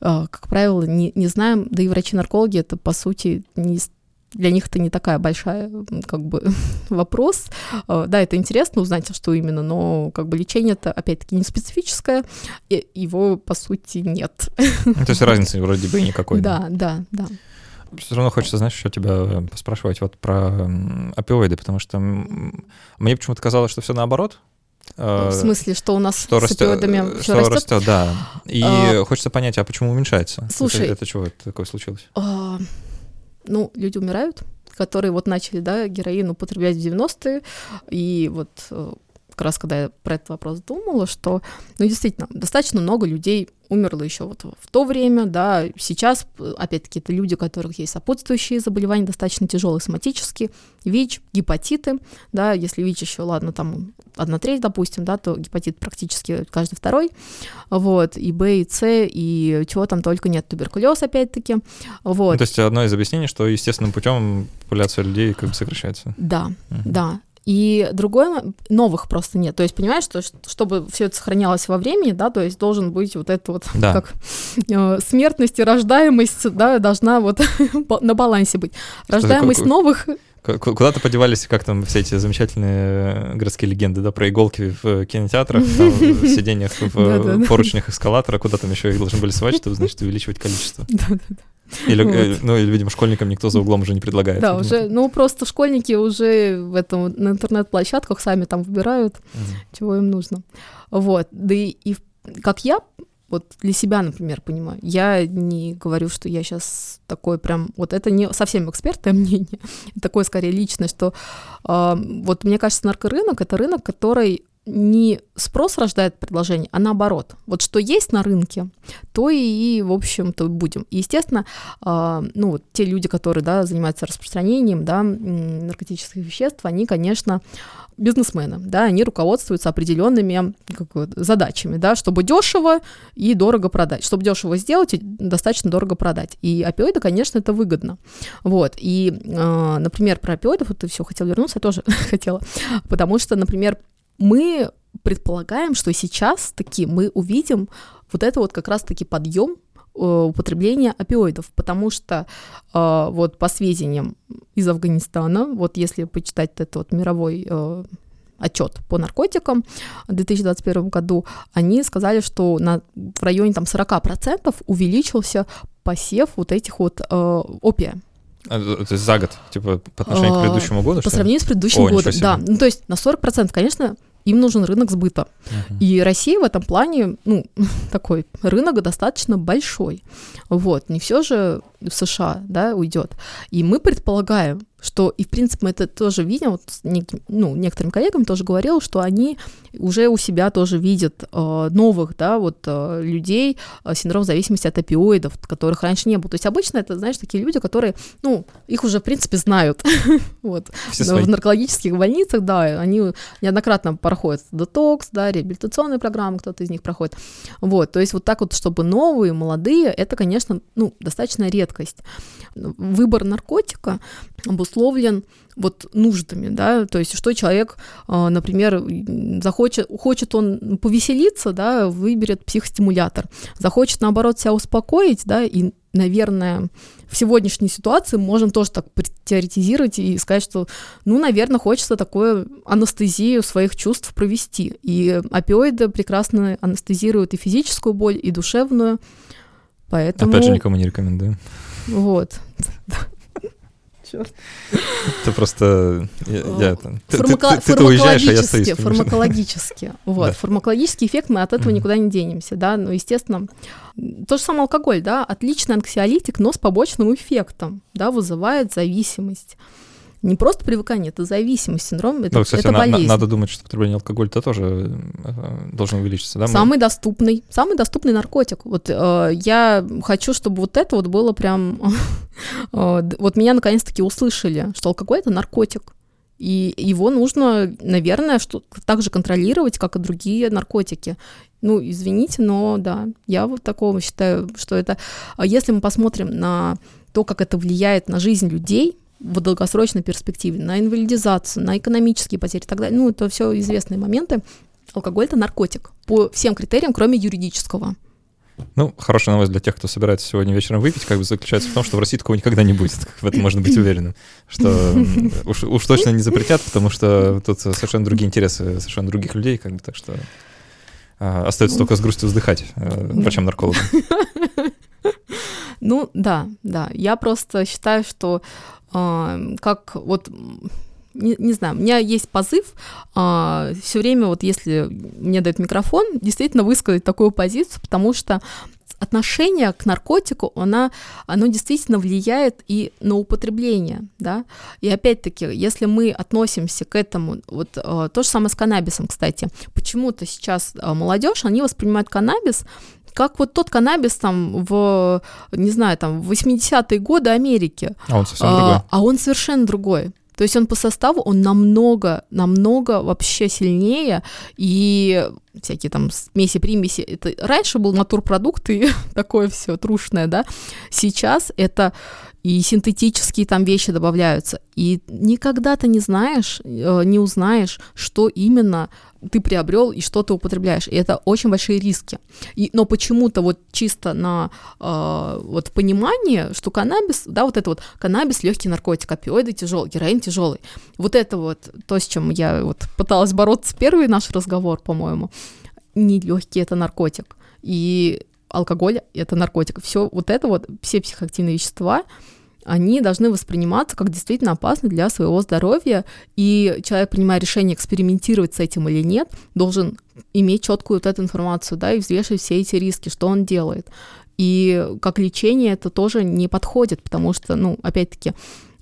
а, как правило, не, не знаем, да и врачи-наркологи это, по сути, не, для них это не такая большая, как бы, вопрос. А, да, это интересно узнать, что именно, но как бы лечение это, опять-таки, не специфическое, и его, по сути, нет. Ну, то есть разницы вроде бы никакой. Да, да, да. Все равно хочется, знаешь, еще тебя поспрашивать вот про опиоиды, потому что мне почему-то казалось, что все наоборот, в смысле, что у нас что с растет, опиоидами что растет? растет, да. И а, хочется понять, а почему уменьшается? Слушай, это, это чего это такое случилось? А, ну, люди умирают, которые вот начали, да, героин употреблять в 90-е, и вот э, как раз когда я про этот вопрос думала, что, ну, действительно, достаточно много людей умерло еще вот в то время, да, сейчас, опять-таки, это люди, у которых есть сопутствующие заболевания, достаточно тяжелые соматические, ВИЧ, гепатиты, да, если ВИЧ еще, ладно, там одна треть, допустим, да, то гепатит практически каждый второй, вот, и Б, и С, и чего там только нет, туберкулез, опять-таки, вот. Ну, то есть одно из объяснений, что естественным путем популяция людей как бы сокращается. Да, угу. да, и другое, новых просто нет. То есть, понимаешь, что чтобы все это сохранялось во времени, да, то есть должен быть вот это вот, да. как э, смертность и рождаемость, да, должна вот на балансе быть. Рождаемость как, новых Куда-то подевались, как там все эти замечательные э, городские легенды, да, про иголки в кинотеатрах, там, в сиденьях в поручнях эскалатора, куда там еще их должны были свать, чтобы, значит, увеличивать количество. Да-да-да. Или, вот. Э, ну, или, видимо, школьникам никто за углом уже не предлагает. Да, уже, ну, просто школьники уже в этом, на интернет-площадках сами там выбирают, угу. чего им нужно. Вот, да и, и как я вот для себя, например, понимаю. Я не говорю, что я сейчас такой прям, вот это не совсем экспертное мнение, такое скорее личное, что э, вот мне кажется, наркорынок — это рынок, который не спрос рождает предложение, а наоборот. Вот что есть на рынке, то и, в общем-то, будем. И, естественно, э, ну, вот те люди, которые, да, занимаются распространением, да, наркотических веществ, они, конечно, бизнесмены, да, они руководствуются определенными как, задачами, да, чтобы дешево и дорого продать. Чтобы дешево сделать и достаточно дорого продать. И опиоиды, конечно, это выгодно. Вот. И, э, например, про опиоидов, вот ты все хотел вернуться, я тоже хотела, потому что, например, мы предполагаем, что сейчас таки мы увидим вот это вот как раз-таки подъем э, употребления опиоидов, потому что э, вот по сведениям из Афганистана, вот если почитать этот вот мировой э, отчет по наркотикам в 2021 году, они сказали, что на, в районе там 40% увеличился посев вот этих вот э, опия. А, то есть за год, типа, по отношению к а, предыдущему году? По сравнению с предыдущим О, годом, да. Ну, то есть на 40%, конечно, им нужен рынок сбыта. Uh-huh. И Россия в этом плане, ну, такой рынок достаточно большой. Вот, не все же в США, да, уйдет. И мы предполагаем, что, и в принципе мы это тоже видим, вот с неким, ну, некоторым коллегам тоже говорил, что они уже у себя тоже видят э, новых, да, вот э, людей э, синдром зависимости от опиоидов, которых раньше не было. То есть обычно это, знаешь, такие люди, которые, ну, их уже в принципе знают, вот, в наркологических больницах, да, они неоднократно проходят детокс, да, реабилитационные программы, кто-то из них проходит, вот, то есть вот так вот, чтобы новые, молодые, это, конечно, ну, достаточно редкость. Выбор наркотика обусловлен вот нуждами, да, то есть что человек, а, например, захочет, хочет он повеселиться, да, выберет психостимулятор, захочет, наоборот, себя успокоить, да, и, наверное, в сегодняшней ситуации можем тоже так теоретизировать и сказать, что, ну, наверное, хочется такую анестезию своих чувств провести, и опиоиды прекрасно анестезируют и физическую боль, и душевную, поэтому... Опять же, никому не рекомендую. Вот. Черт. Это просто... Я, я, ты, Фармако... ты, ты, ты уезжаешь, а я остаюсь. Фармакологически. Вот. Да. Фармакологический эффект, мы от этого mm-hmm. никуда не денемся, да, но, естественно, то же самое алкоголь, да, отличный анксиолитик, но с побочным эффектом, да, вызывает зависимость не просто привыкание, это зависимость, синдром, это, да, кстати, это на, болезнь. надо думать, что потребление алкоголя-то тоже э, должно увеличиться, да? Самый доступный, самый доступный наркотик. Вот э, я хочу, чтобы вот это вот было прям... э, вот меня наконец-таки услышали, что алкоголь — это наркотик. И его нужно, наверное, что, так же контролировать, как и другие наркотики. Ну, извините, но да, я вот такого считаю, что это... А если мы посмотрим на то, как это влияет на жизнь людей, в долгосрочной перспективе, на инвалидизацию, на экономические потери и так далее. Ну, это все известные моменты. Алкоголь — это наркотик по всем критериям, кроме юридического. Ну, хорошая новость для тех, кто собирается сегодня вечером выпить, как бы заключается в том, что в России такого никогда не будет. В этом можно быть уверенным. Что уж, уж точно не запретят, потому что тут совершенно другие интересы совершенно других людей, как бы так что а, остается только с грустью вздыхать э, врачам-наркологам. Ну, да, да. Я просто считаю, что как вот не, не знаю, у меня есть позыв а, все время, вот если мне дают микрофон, действительно высказать такую позицию, потому что отношение к наркотику, она, оно действительно влияет и на употребление, да, и опять-таки, если мы относимся к этому, вот а, то же самое с каннабисом, кстати, почему-то сейчас а, молодежь, они воспринимают каннабис как вот тот каннабис там в, не знаю, там в 80-е годы Америки. А он совсем а, другой. А он совершенно другой. То есть он по составу, он намного, намного вообще сильнее, и всякие там смеси, примеси, это раньше был натурпродукт и такое все трушное, да, сейчас это и синтетические там вещи добавляются, и никогда ты не знаешь, э, не узнаешь, что именно ты приобрел и что ты употребляешь. И это очень большие риски. И, но почему-то вот чисто на э, вот понимание, что каннабис, да, вот это вот каннабис легкий наркотик, опиоиды тяжелый, героин тяжелый. Вот это вот то, с чем я вот пыталась бороться первый наш разговор, по-моему. Не легкий это наркотик. И алкоголь это наркотик. Все вот это вот, все психоактивные вещества, они должны восприниматься как действительно опасны для своего здоровья, и человек, принимая решение экспериментировать с этим или нет, должен иметь четкую вот эту информацию, да, и взвешивать все эти риски, что он делает. И как лечение это тоже не подходит, потому что, ну, опять-таки,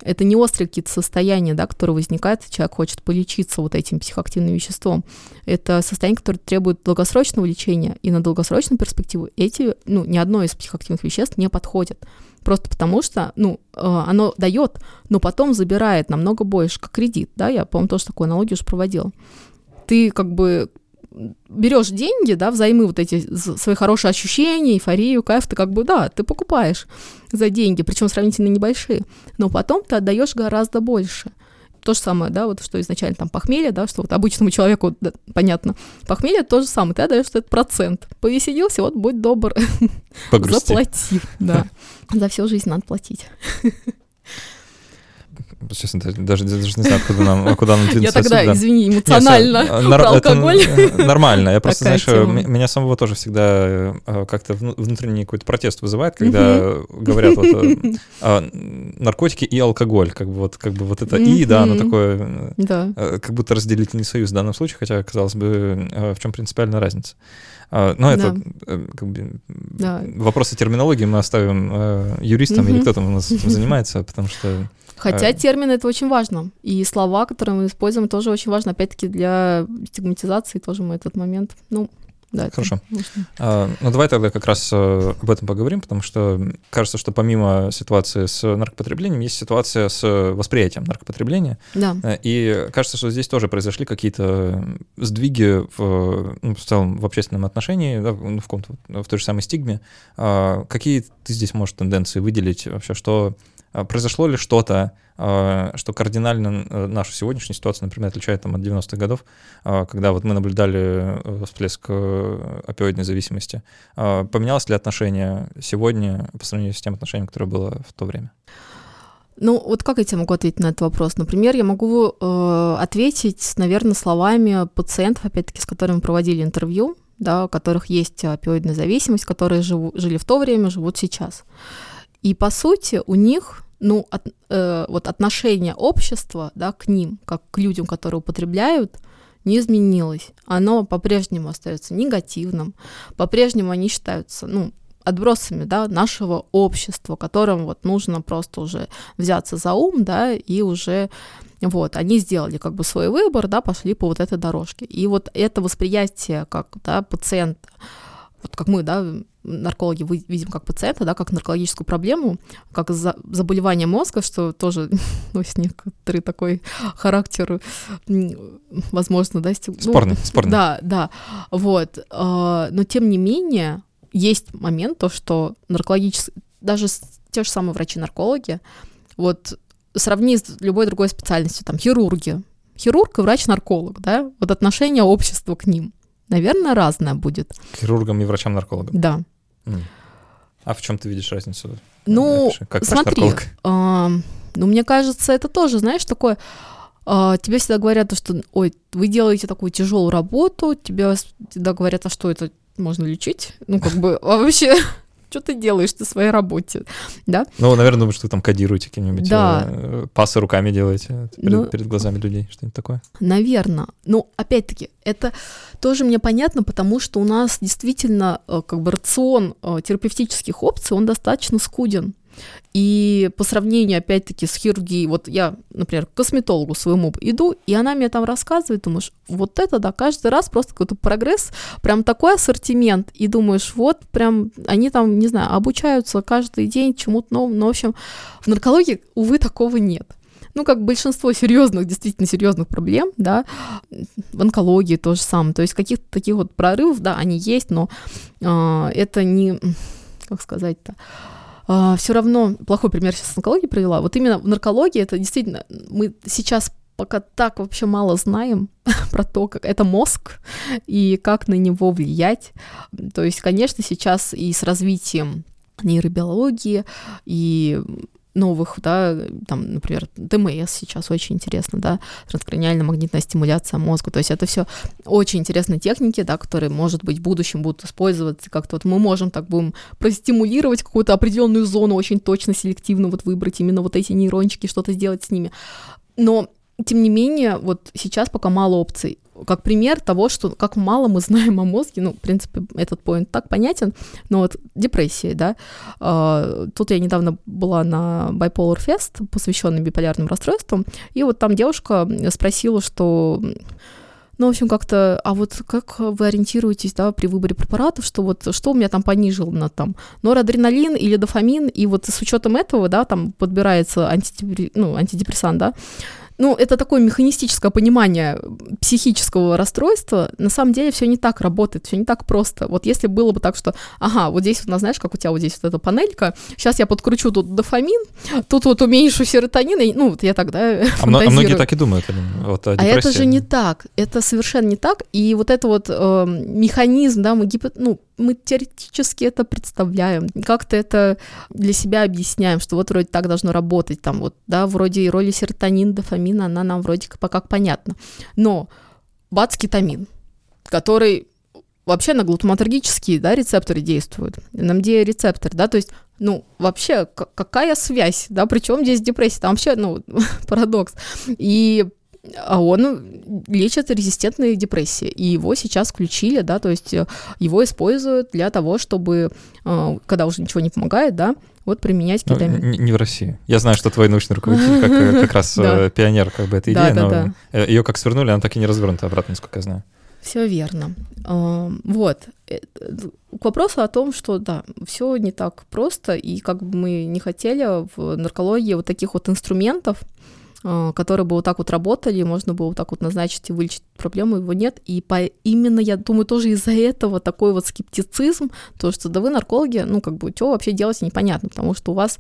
это не острые какие-то состояния, да, которые возникают, человек хочет полечиться вот этим психоактивным веществом. Это состояние, которое требует долгосрочного лечения, и на долгосрочную перспективу эти, ну, ни одно из психоактивных веществ не подходит. Просто потому что, ну, э, оно дает, но потом забирает намного больше, как кредит, да, я, по-моему, тоже такую аналогию уже проводила. Ты как бы берешь деньги, да, взаймы вот эти свои хорошие ощущения, эйфорию, кайф, ты как бы, да, ты покупаешь за деньги, причем сравнительно небольшие, но потом ты отдаешь гораздо больше. То же самое, да, вот что изначально там похмелье, да, что вот обычному человеку, да, понятно, похмелье то же самое, ты отдаешь этот процент. Повеселился, вот будь добр, заплати, да. За всю жизнь надо платить. честно, даже, даже не знаю, куда нам, куда нам двинуться. Я тогда, отсюда. извини, эмоционально Нет, про алкоголь. Это нормально. Я просто, знаешь, тема. меня самого тоже всегда э, как-то внутренний какой-то протест вызывает, когда говорят вот э, а, наркотики и алкоголь, как бы вот, как бы вот это и, да, оно такое, да. как будто разделительный союз в данном случае, хотя, казалось бы, в чем принципиальная разница. А, но это да. как бы, да. вопросы терминологии мы оставим юристам или кто там у нас занимается, потому что Хотя а... термин это очень важно. И слова, которые мы используем, тоже очень важно. Опять-таки для стигматизации тоже мы этот момент. Ну, да, Хорошо. А, ну, давай тогда как раз э, об этом поговорим, потому что кажется, что помимо ситуации с наркопотреблением, есть ситуация с восприятием наркопотребления. Да. Э, и кажется, что здесь тоже произошли какие-то сдвиги в, ну, в целом в общественном отношении, да, в, в, в той же самой стигме. А, какие ты здесь можешь тенденции выделить вообще, что произошло ли что-то, а, что кардинально э, нашу сегодняшнюю ситуацию, например, отличает там, от 90-х годов, а, когда вот мы наблюдали э, всплеск э, опиоидной зависимости. Поменялось ли отношение сегодня по сравнению с тем отношением, которое было в то время? Ну, вот как я тебе могу ответить на этот вопрос? Например, я могу э, ответить, наверное, словами пациентов, опять-таки, с которыми проводили интервью, да, у которых есть опиоидная зависимость, которые живу, жили в то время, живут сейчас. И по сути у них ну, от, э, вот отношение общества да, к ним, как к людям, которые употребляют, не изменилось. Оно по-прежнему остается негативным, по-прежнему они считаются, ну, отбросами, да, нашего общества, которым вот нужно просто уже взяться за ум, да, и уже вот, они сделали как бы свой выбор, да, пошли по вот этой дорожке. И вот это восприятие как, да, пациента, вот как мы, да, наркологи видим как пациента, да, как наркологическую проблему, как за, заболевание мозга, что тоже носит некоторый такой характер, возможно, да, стиг... спорный, ну, спорный. Да, да, вот. А, но тем не менее есть момент то, что наркологические, даже те же самые врачи-наркологи, вот сравни с любой другой специальностью, там хирурги, хирург и врач-нарколог, да, вот отношение общества к ним – наверное, разное будет. Хирургам и врачам-наркологам? Да. А в чем ты видишь разницу? Ну, как смотри, э, ну, мне кажется, это тоже, знаешь, такое... Э, тебе всегда говорят, что, ой, вы делаете такую тяжелую работу, тебе всегда говорят, а что это можно лечить? Ну, как бы, а вообще, что ты делаешь на своей работе, да? Ну, наверное, думаю, что вы там кодируете какие-нибудь да. э, пасы руками делаете перед, ну, перед глазами людей, что-нибудь такое. Наверное. Ну, опять-таки, это тоже мне понятно, потому что у нас действительно э, как бы рацион э, терапевтических опций, он достаточно скуден. И по сравнению, опять-таки, с хирургией, вот я, например, к косметологу своему иду, и она мне там рассказывает, думаешь, вот это, да, каждый раз просто какой-то прогресс, прям такой ассортимент, и думаешь, вот прям они там, не знаю, обучаются каждый день чему-то новому, но, в общем, в наркологии, увы, такого нет ну, как большинство серьезных, действительно серьезных проблем, да, в онкологии то же самое. То есть каких-то таких вот прорывов, да, они есть, но э, это не, как сказать-то, а, все равно плохой пример сейчас с онкологией привела. Вот именно в наркологии это действительно мы сейчас пока так вообще мало знаем про то, как это мозг и как на него влиять. То есть, конечно, сейчас и с развитием нейробиологии и новых, да, там, например, ДМС сейчас очень интересно, да, транскраниальная магнитная стимуляция мозга, то есть это все очень интересные техники, да, которые, может быть, в будущем будут использоваться, как-то вот мы можем так будем простимулировать какую-то определенную зону, очень точно, селективно вот выбрать именно вот эти нейрончики, что-то сделать с ними, но тем не менее, вот сейчас пока мало опций. Как пример того, что как мало мы знаем о мозге, ну, в принципе, этот поинт так понятен, но вот депрессия, да, э, тут я недавно была на Bipolar Fest, посвященный биполярным расстройствам, и вот там девушка спросила, что ну, в общем, как-то, а вот как вы ориентируетесь, да, при выборе препаратов, что вот, что у меня там понижено, там, норадреналин или дофамин, и вот с учетом этого, да, там подбирается антидепр... ну, антидепрессант, да, ну, это такое механистическое понимание психического расстройства. На самом деле все не так работает, все не так просто. Вот если было бы так, что, ага, вот здесь, вот, знаешь, как у тебя вот здесь вот эта панелька, сейчас я подкручу тут дофамин, тут вот уменьшу серотонин, и, ну, вот я тогда а, а многие так и думают. Вот, а это же не так, это совершенно не так. И вот это вот э, механизм, да, мы гипо... ну, мы теоретически это представляем, как-то это для себя объясняем, что вот вроде так должно работать, там вот, да, вроде и роли серотонина, дофамина, она нам вроде как пока понятна. Но бац, кетамин, который вообще на глутаматергические да, рецепторы действуют, на МД-рецепторы, да, то есть, ну, вообще, какая связь, да, причем здесь депрессия, там вообще, ну, парадокс. И а он лечит резистентные депрессии, и его сейчас включили, да, то есть э, его используют для того, чтобы, э, когда уже ничего не помогает, да, вот применять ну, кетамин. Не, не в России. Я знаю, что твой научный руководитель как, э, как раз пионер как бы этой идеи, но ее как свернули, она так и не развернута обратно, насколько я знаю. Все верно. Вот. К вопросу о том, что да, все не так просто, и как бы мы не хотели в наркологии вот таких вот инструментов, а, которые бы вот так вот работали, можно было вот так вот назначить и вылечить проблему, его нет. И по, именно, я думаю, тоже из-за этого такой вот скептицизм, то, что да вы наркологи, ну, как бы, что вообще делать непонятно, потому что у вас,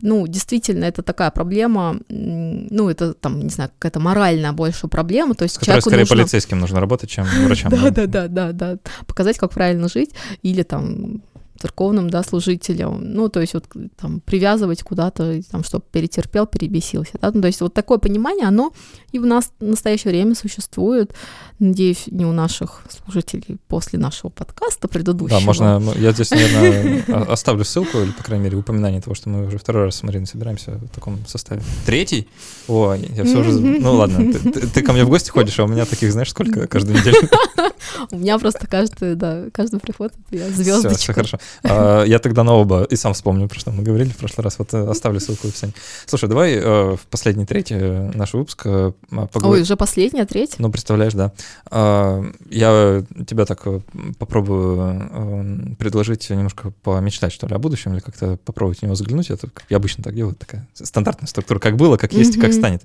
ну, действительно, это такая проблема, ну, это там, не знаю, какая-то моральная больше проблема, то есть Которая скорее нужно... полицейским нужно работать, чем врачам. Да-да-да-да, показать, как правильно жить, или там церковным, да, служителям, ну, то есть вот там привязывать куда-то, там, чтобы перетерпел, перебесился, да, ну, то есть вот такое понимание, оно и в нас в настоящее время существует, надеюсь, не у наших служителей после нашего подкаста предыдущего. Да, можно, я здесь, наверное, оставлю ссылку, или, по крайней мере, упоминание того, что мы уже второй раз с Мариной собираемся в таком составе. Третий? О, я все уже... Ну, ладно, ты, ты, ты ко мне в гости ходишь, а у меня таких, знаешь, сколько каждую неделю? У меня просто каждый, да, каждый приход, я звездочка. Все, хорошо. А, я тогда на оба и сам вспомню, про что мы говорили в прошлый раз. Вот э, оставлю ссылку в описании. Слушай, давай э, в последний третий нашего выпуска поговорим. Ой, уже последняя, третья? Ну, представляешь, да. А, я тебя так э, попробую предложить немножко помечтать, что ли, о будущем, или как-то попробовать в него заглянуть. Это, я обычно так делаю, такая стандартная структура, как было, как есть и как станет.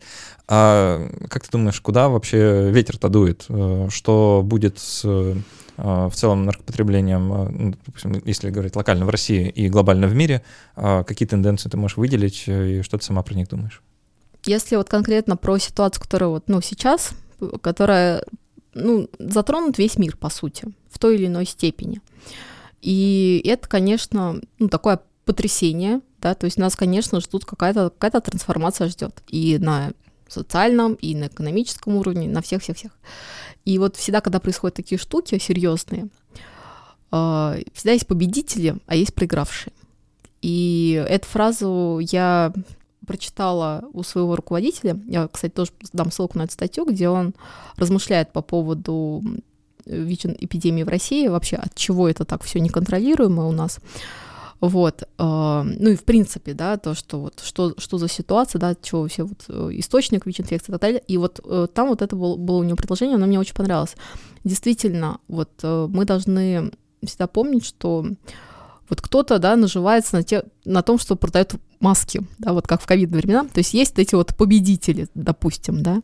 А как ты думаешь, куда вообще ветер-то дует? Что будет с в целом наркопотреблением, ну, допустим, если говорить локально в России и глобально в мире, какие тенденции ты можешь выделить и что ты сама про них думаешь? Если вот конкретно про ситуацию, которая вот, ну, сейчас, которая, ну, затронут весь мир, по сути, в той или иной степени. И это, конечно, ну, такое потрясение, да, то есть нас, конечно, ждут какая-то какая трансформация ждет и на социальном, и на экономическом уровне, на всех-всех-всех. И вот всегда, когда происходят такие штуки серьезные, а, всегда есть победители, а есть проигравшие. И эту фразу я прочитала у своего руководителя. Я, кстати, тоже дам ссылку на эту статью, где он размышляет по поводу ВИЧ-эпидемии в России, вообще от чего это так все неконтролируемо у нас. Вот, э, ну и в принципе, да, то, что вот, что, что за ситуация, да, чего вообще вот э, источник ВИЧ-инфекции и так далее. И вот э, там вот это было, было у него предложение, оно мне очень понравилось. Действительно, вот мы должны всегда помнить, что вот кто-то, да, наживается на, те, на том, что продает маски, да, вот как в ковидные времена. То есть есть эти вот победители, допустим, да,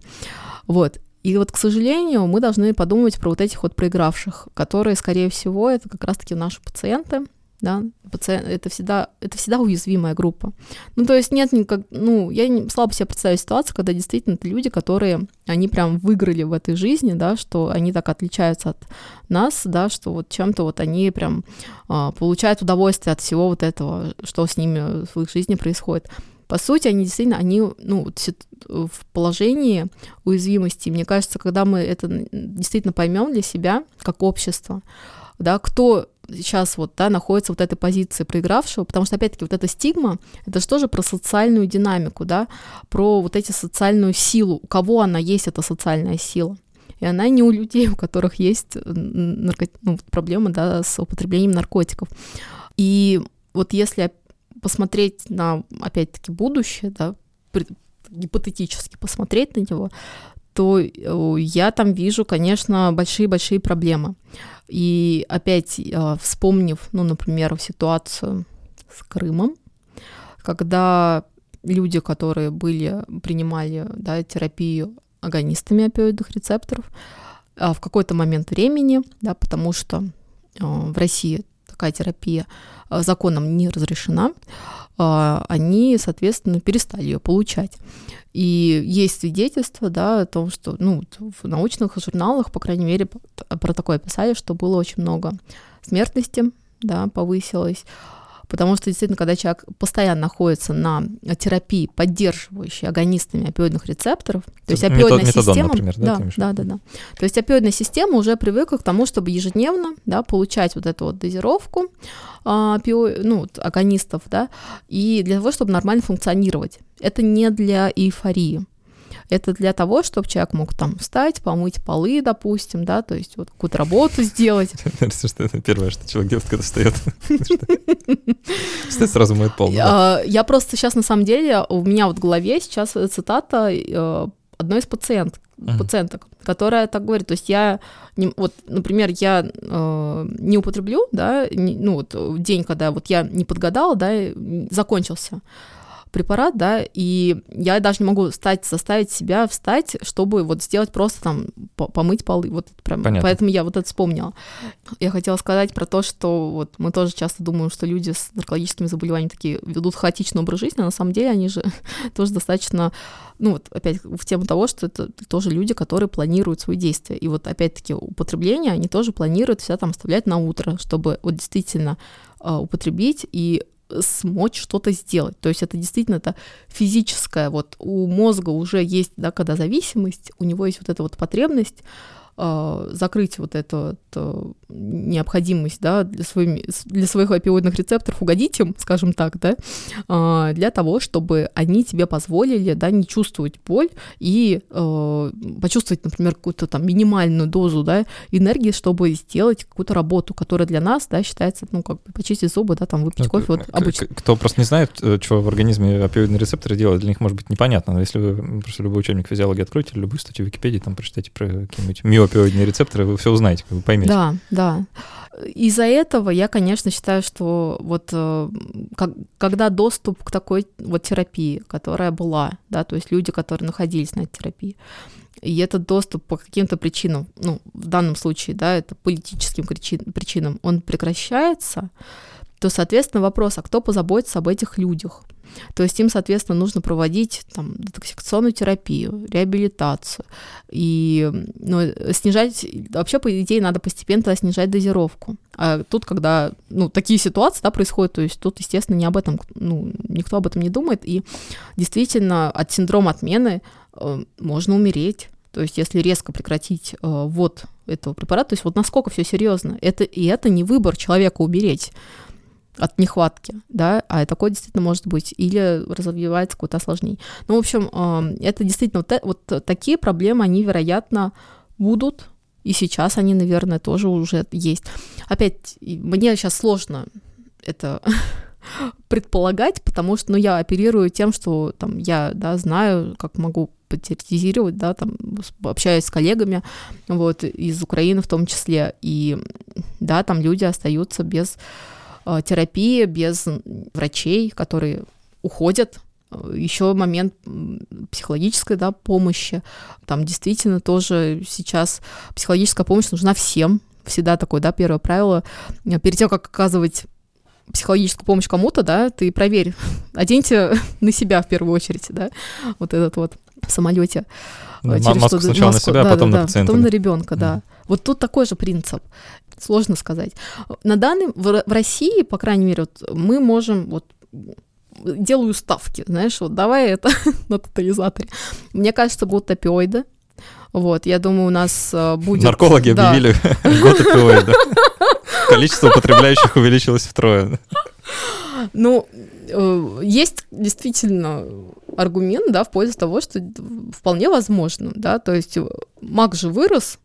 вот. И вот, к сожалению, мы должны подумать про вот этих вот проигравших, которые, скорее всего, это как раз-таки наши пациенты, да, пациент, это всегда, это всегда уязвимая группа. Ну, то есть нет никак, ну, я не, слабо себе представляю ситуацию, когда действительно это люди, которые, они прям выиграли в этой жизни, да, что они так отличаются от нас, да, что вот чем-то вот они прям а, получают удовольствие от всего вот этого, что с ними в их жизни происходит. По сути, они действительно, они, ну, в положении уязвимости. Мне кажется, когда мы это действительно поймем для себя, как общество, да, кто сейчас вот, да, находится вот этой позиции проигравшего, потому что, опять-таки, вот эта стигма, это же тоже про социальную динамику, да, про вот эти социальную силу, у кого она есть, эта социальная сила. И она не у людей, у которых есть нарко... ну, проблемы, да, с употреблением наркотиков. И вот если посмотреть на, опять-таки, будущее, да, гипотетически посмотреть на него, то э, я там вижу, конечно, большие-большие проблемы. И опять э, вспомнив, ну, например, ситуацию с Крымом, когда люди, которые были, принимали да, терапию агонистами опиоидных рецепторов, а в какой-то момент времени, да, потому что э, в России такая терапия законом не разрешена, они, соответственно, перестали ее получать. И есть свидетельства, да, о том, что, ну, в научных журналах, по крайней мере, про такое писали, что было очень много смертности, да, повысилось, Потому что действительно, когда человек постоянно находится на терапии, поддерживающей агонистами опиоидных рецепторов, то есть опиоидная метод, система... Например, да, да, да, да, да. То есть опиоидная система уже привыкла к тому, чтобы ежедневно да, получать вот эту вот дозировку а, опио... ну, агонистов, да, и для того, чтобы нормально функционировать. Это не для эйфории. Это для того, чтобы человек мог там встать, помыть полы, допустим, да, то есть вот какую-то работу сделать. что это первое, что человек делает, когда встает. Встает, сразу моет пол. Я просто сейчас, на самом деле, у меня вот в голове сейчас цитата э, одной из пациент, пациенток, которая так говорит, то есть я, не, вот, например, я э, не употреблю, да, не, ну вот день, когда вот я не подгадала, да, закончился, препарат, да, и я даже не могу встать, заставить себя встать, чтобы вот сделать просто там помыть полы, вот прям, Понятно. поэтому я вот это вспомнила. Я хотела сказать про то, что вот мы тоже часто думаем, что люди с наркологическими заболеваниями такие ведут хаотичный образ жизни, а на самом деле они же тоже достаточно, ну вот опять в тему того, что это тоже люди, которые планируют свои действия, и вот опять-таки употребление они тоже планируют всегда там оставлять на утро, чтобы вот действительно э, употребить и смочь что-то сделать. То есть это действительно это физическое. Вот у мозга уже есть, да, когда зависимость, у него есть вот эта вот потребность закрыть вот эту вот, необходимость да, для, своими, для своих опиоидных рецепторов, угодить им, скажем так, да, э, для того, чтобы они тебе позволили да, не чувствовать боль и э, почувствовать, например, какую-то там минимальную дозу да, энергии, чтобы сделать какую-то работу, которая для нас да, считается, ну, как бы почистить зубы, да, там выпить ну, кофе, вот обычно. Кто просто не знает, э, что в организме опиоидные рецепторы делают, для них может быть непонятно, но если вы просто любой учебник физиологии откроете, любую статью в Википедии, там прочитайте про какие-нибудь опиоидные рецепторы, вы все узнаете, вы поймете. Да, да. Из-за этого я, конечно, считаю, что вот э, как, когда доступ к такой вот терапии, которая была, да, то есть люди, которые находились на терапии, и этот доступ по каким-то причинам, ну, в данном случае, да, это политическим причинам, он прекращается, то, соответственно, вопрос, а кто позаботится об этих людях? То есть им, соответственно, нужно проводить там, детоксикационную терапию, реабилитацию. И ну, снижать, вообще, по идее, надо постепенно снижать дозировку. А тут, когда ну, такие ситуации да, происходят, то есть тут, естественно, не об этом, ну, никто об этом не думает. И действительно, от синдрома отмены э, можно умереть. То есть, если резко прекратить э, ввод этого препарата, то есть вот насколько все серьезно. Это, и это не выбор человека умереть от нехватки, да, а такое действительно может быть, или развивается какое-то осложнение. Ну, в общем, это действительно вот, вот такие проблемы, они, вероятно, будут, и сейчас они, наверное, тоже уже есть. Опять, мне сейчас сложно это предполагать, потому что, ну, я оперирую тем, что там я, да, знаю, как могу теоретизировать, да, там, общаюсь с коллегами, вот, из Украины в том числе, и, да, там люди остаются без Э, терапии, без врачей, которые уходят еще момент психологической да, помощи. Там действительно тоже сейчас психологическая помощь нужна всем. Всегда такое, да, первое правило. Перед тем, как оказывать психологическую помощь кому-то, да, ты проверь, оденьте на себя в первую очередь, да, вот этот вот в самолете. Да, через маску сначала маску, на себя, а да, потом да, на пациента. Потом на ребенка, да. Вот тут такой же принцип. Сложно сказать. На данный в, в России, по крайней мере, вот, мы можем вот делаю ставки, знаешь, вот давай это на тотализаторе. Мне кажется, будут опиоиды. Вот, я думаю, у нас э, будет... Наркологи да. объявили год опиоида. Количество употребляющих увеличилось втрое. Ну, э, есть действительно аргумент, да, в пользу того, что вполне возможно, да, то есть маг же вырос,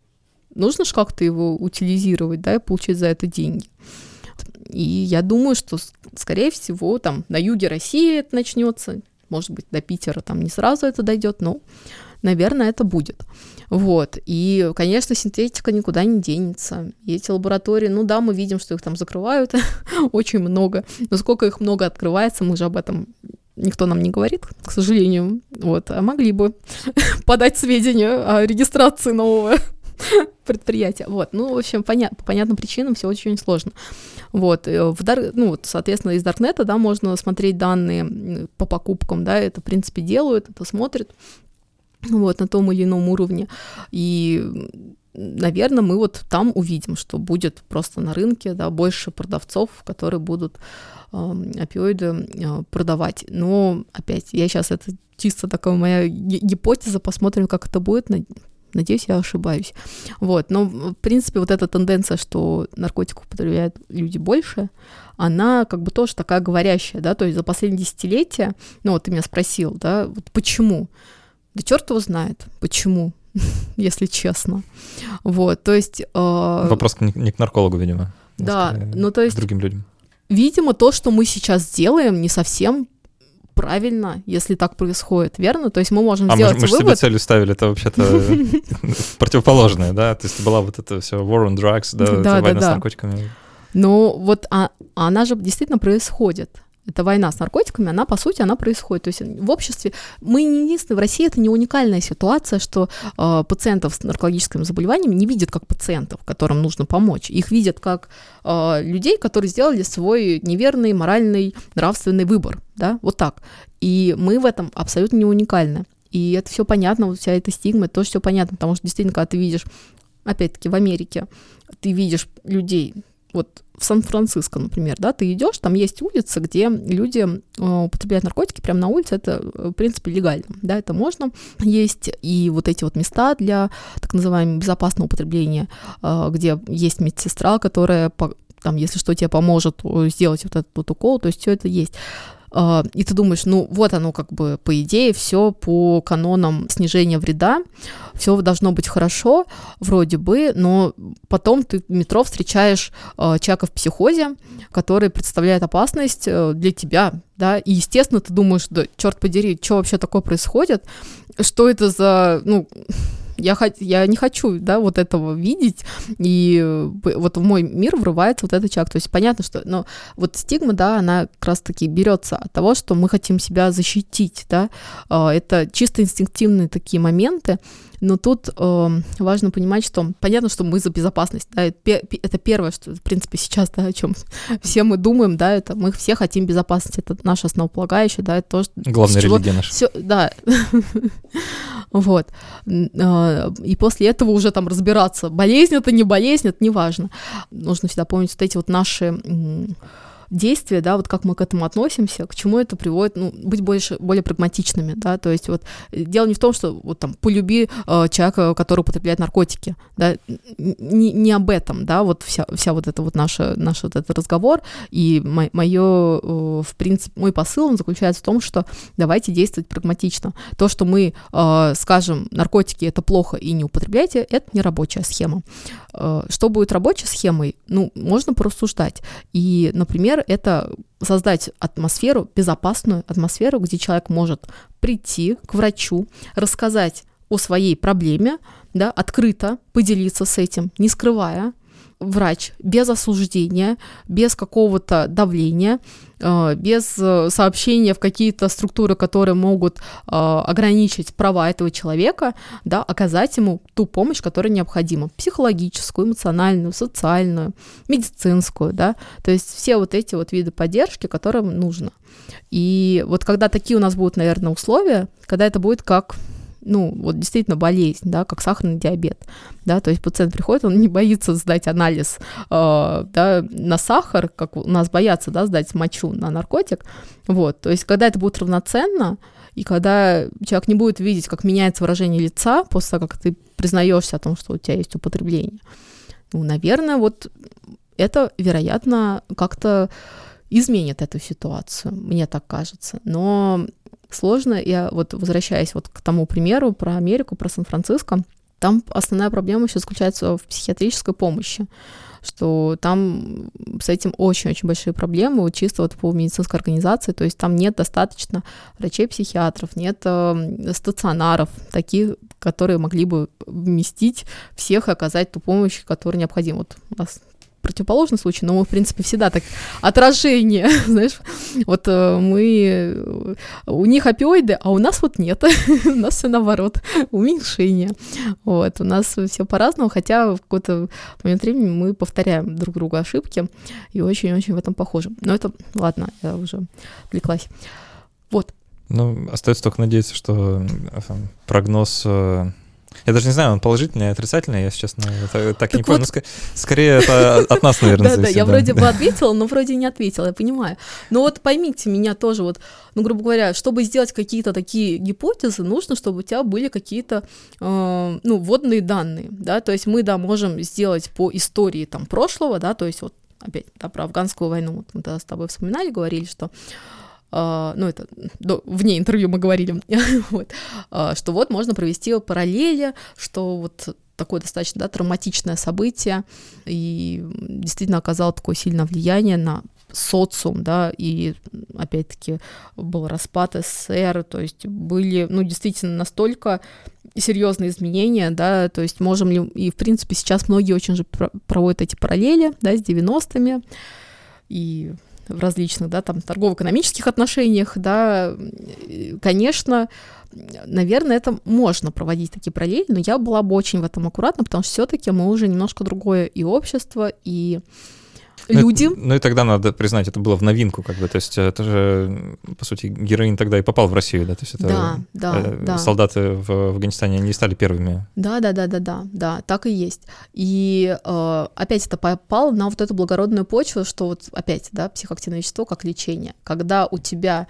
нужно же как-то его утилизировать, да, и получить за это деньги. И я думаю, что, скорее всего, там на юге России это начнется, может быть, до Питера там не сразу это дойдет, но, наверное, это будет. Вот. И, конечно, синтетика никуда не денется. И эти лаборатории, ну да, мы видим, что их там закрывают очень много. Но сколько их много открывается, мы же об этом никто нам не говорит, к сожалению. Вот. А могли бы подать сведения о регистрации нового предприятия. Вот, ну, в общем, поня- по понятным причинам все очень сложно. Вот, э, в дар... ну, вот, соответственно, из Даркнета, да, можно смотреть данные по покупкам, да, это, в принципе, делают, это смотрят, вот, на том или ином уровне, и наверное, мы вот там увидим, что будет просто на рынке да, больше продавцов, которые будут э, опиоиды э, продавать. Но опять, я сейчас это чисто такая моя гипотеза, посмотрим, как это будет. Надеюсь, я ошибаюсь. Вот. Но, в принципе, вот эта тенденция, что наркотиков употребляют люди больше, она как бы тоже такая говорящая, да, то есть за последние десятилетия, ну вот ты меня спросил, да, вот почему? Да черт его знает, почему, если честно. Вот, то есть... Э... Вопрос не, не к наркологу, видимо. Да, ну то есть... К другим людям. Видимо, то, что мы сейчас делаем, не совсем правильно, если так происходит, верно? То есть мы можем а сделать мы, мы вывод... себе целью ставили, это вообще-то противоположное, да? То есть была вот это все war on drugs, да, война с наркотиками. Ну вот а, она же действительно происходит эта война с наркотиками, она, по сути, она происходит. То есть в обществе, мы не единственные, в России это не уникальная ситуация, что э, пациентов с наркологическим заболеванием не видят как пациентов, которым нужно помочь. Их видят как э, людей, которые сделали свой неверный моральный, нравственный выбор, да, вот так. И мы в этом абсолютно не уникальны. И это все понятно, вот вся эта стигма, это тоже все понятно, потому что действительно, когда ты видишь, опять-таки, в Америке, ты видишь людей, вот в Сан-Франциско, например, да, ты идешь, там есть улицы, где люди э, употребляют наркотики прямо на улице, это, э, в принципе, легально, да, это можно. Есть и вот эти вот места для так называемого безопасного употребления, э, где есть медсестра, которая там, если что, тебе поможет сделать вот этот вот укол, то есть все это есть. А, и ты думаешь, ну вот оно как бы по идее все по канонам снижения вреда, все должно быть хорошо, вроде бы, но потом ты в метро встречаешь э, человека в психозе, который представляет опасность э, для тебя, да, и естественно ты думаешь, да черт подери, что вообще такое происходит, что это за, ну, я, я не хочу, да, вот этого видеть, и вот в мой мир врывается вот этот человек. То есть понятно, что, но вот стигма, да, она как раз-таки берется от того, что мы хотим себя защитить, да, а, это чисто инстинктивные такие моменты, но тут э, важно понимать, что понятно, что мы за безопасность. Да, это первое, что, в принципе, сейчас, да, о чем все мы думаем, да, это мы все хотим безопасности, это наше основополагающее, да, это то, что... Главная религия наша. Все, да. вот. А, и после этого уже там разбираться, болезнь это, не болезнь, это не важно. Нужно всегда помнить вот эти вот наши действия, да, вот как мы к этому относимся, к чему это приводит, ну, быть больше, более прагматичными, да, то есть вот э, дело не в том, что вот там полюби э, человека, который употребляет наркотики, да, не, не об этом, да, вот вся, вся вот эта вот наша, наш вот этот разговор, и мое, э, в принципе, мой посыл, он заключается в том, что давайте действовать прагматично. То, что мы э, скажем, наркотики это плохо и не употребляйте, это не рабочая схема. Э, что будет рабочей схемой? Ну, можно порассуждать. И, например, это создать атмосферу, безопасную атмосферу, где человек может прийти к врачу, рассказать о своей проблеме, да, открыто поделиться с этим, не скрывая, врач без осуждения, без какого-то давления, э, без э, сообщения в какие-то структуры, которые могут э, ограничить права этого человека, да, оказать ему ту помощь, которая необходима, психологическую, эмоциональную, социальную, медицинскую, да, то есть все вот эти вот виды поддержки, которым нужно. И вот когда такие у нас будут, наверное, условия, когда это будет как ну, вот действительно болезнь, да, как сахарный диабет, да, то есть пациент приходит, он не боится сдать анализ, э, да, на сахар, как у нас боятся, да, сдать мочу на наркотик, вот, то есть когда это будет равноценно, и когда человек не будет видеть, как меняется выражение лица после того, как ты признаешься о том, что у тебя есть употребление, ну, наверное, вот это, вероятно, как-то изменит эту ситуацию, мне так кажется. Но сложно. Я вот возвращаясь вот к тому примеру про Америку, про Сан-Франциско, там основная проблема еще заключается в психиатрической помощи, что там с этим очень-очень большие проблемы, вот чисто вот по медицинской организации, то есть там нет достаточно врачей-психиатров, нет э, стационаров, таких, которые могли бы вместить всех и оказать ту помощь, которая необходима. Вот у нас противоположный случай, но мы, в принципе, всегда так отражение, знаешь, вот э, мы, у них опиоиды, а у нас вот нет, у нас все наоборот, уменьшение, вот, у нас все по-разному, хотя в какой-то момент времени мы повторяем друг другу ошибки и очень-очень в этом похожи. Но это, ладно, я уже отвлеклась. Вот. Ну, остается только надеяться, что э, прогноз э, я даже не знаю, он положительный или отрицательный, я, честно, это, так, так не понял. Вот... Скорее, это от нас, наверное, Да, да, я вроде бы ответила, но вроде не ответила, я понимаю. Но вот поймите меня тоже, вот, ну, грубо говоря, чтобы сделать какие-то такие гипотезы, нужно, чтобы у тебя были какие-то, э, ну, вводные данные, да, то есть мы, да, можем сделать по истории там прошлого, да, то есть вот опять, да, про афганскую войну, вот мы тогда с тобой вспоминали, говорили, что ну, это до, вне интервью мы говорили, вот, uh, что вот можно провести параллели, что вот такое достаточно да, травматичное событие и действительно оказало такое сильное влияние на социум, да, и опять-таки был распад СССР, то есть были, ну, действительно настолько серьезные изменения, да, то есть можем ли, и в принципе сейчас многие очень же проводят эти параллели, да, с 90-ми, и в различных, да, там, торгово-экономических отношениях, да, конечно, наверное, это можно проводить такие параллели, но я была бы очень в этом аккуратна, потому что все-таки мы уже немножко другое и общество, и люди. Ну, ну и тогда надо признать, это было в новинку, как бы, то есть это же, по сути, героин тогда и попал в Россию, да, то есть это да, да, э, да. солдаты в Афганистане не стали первыми. Да, да, да, да, да, да, так и есть. И э, опять это попало на вот эту благородную почву, что вот опять, да, психоактивное вещество как лечение, когда у тебя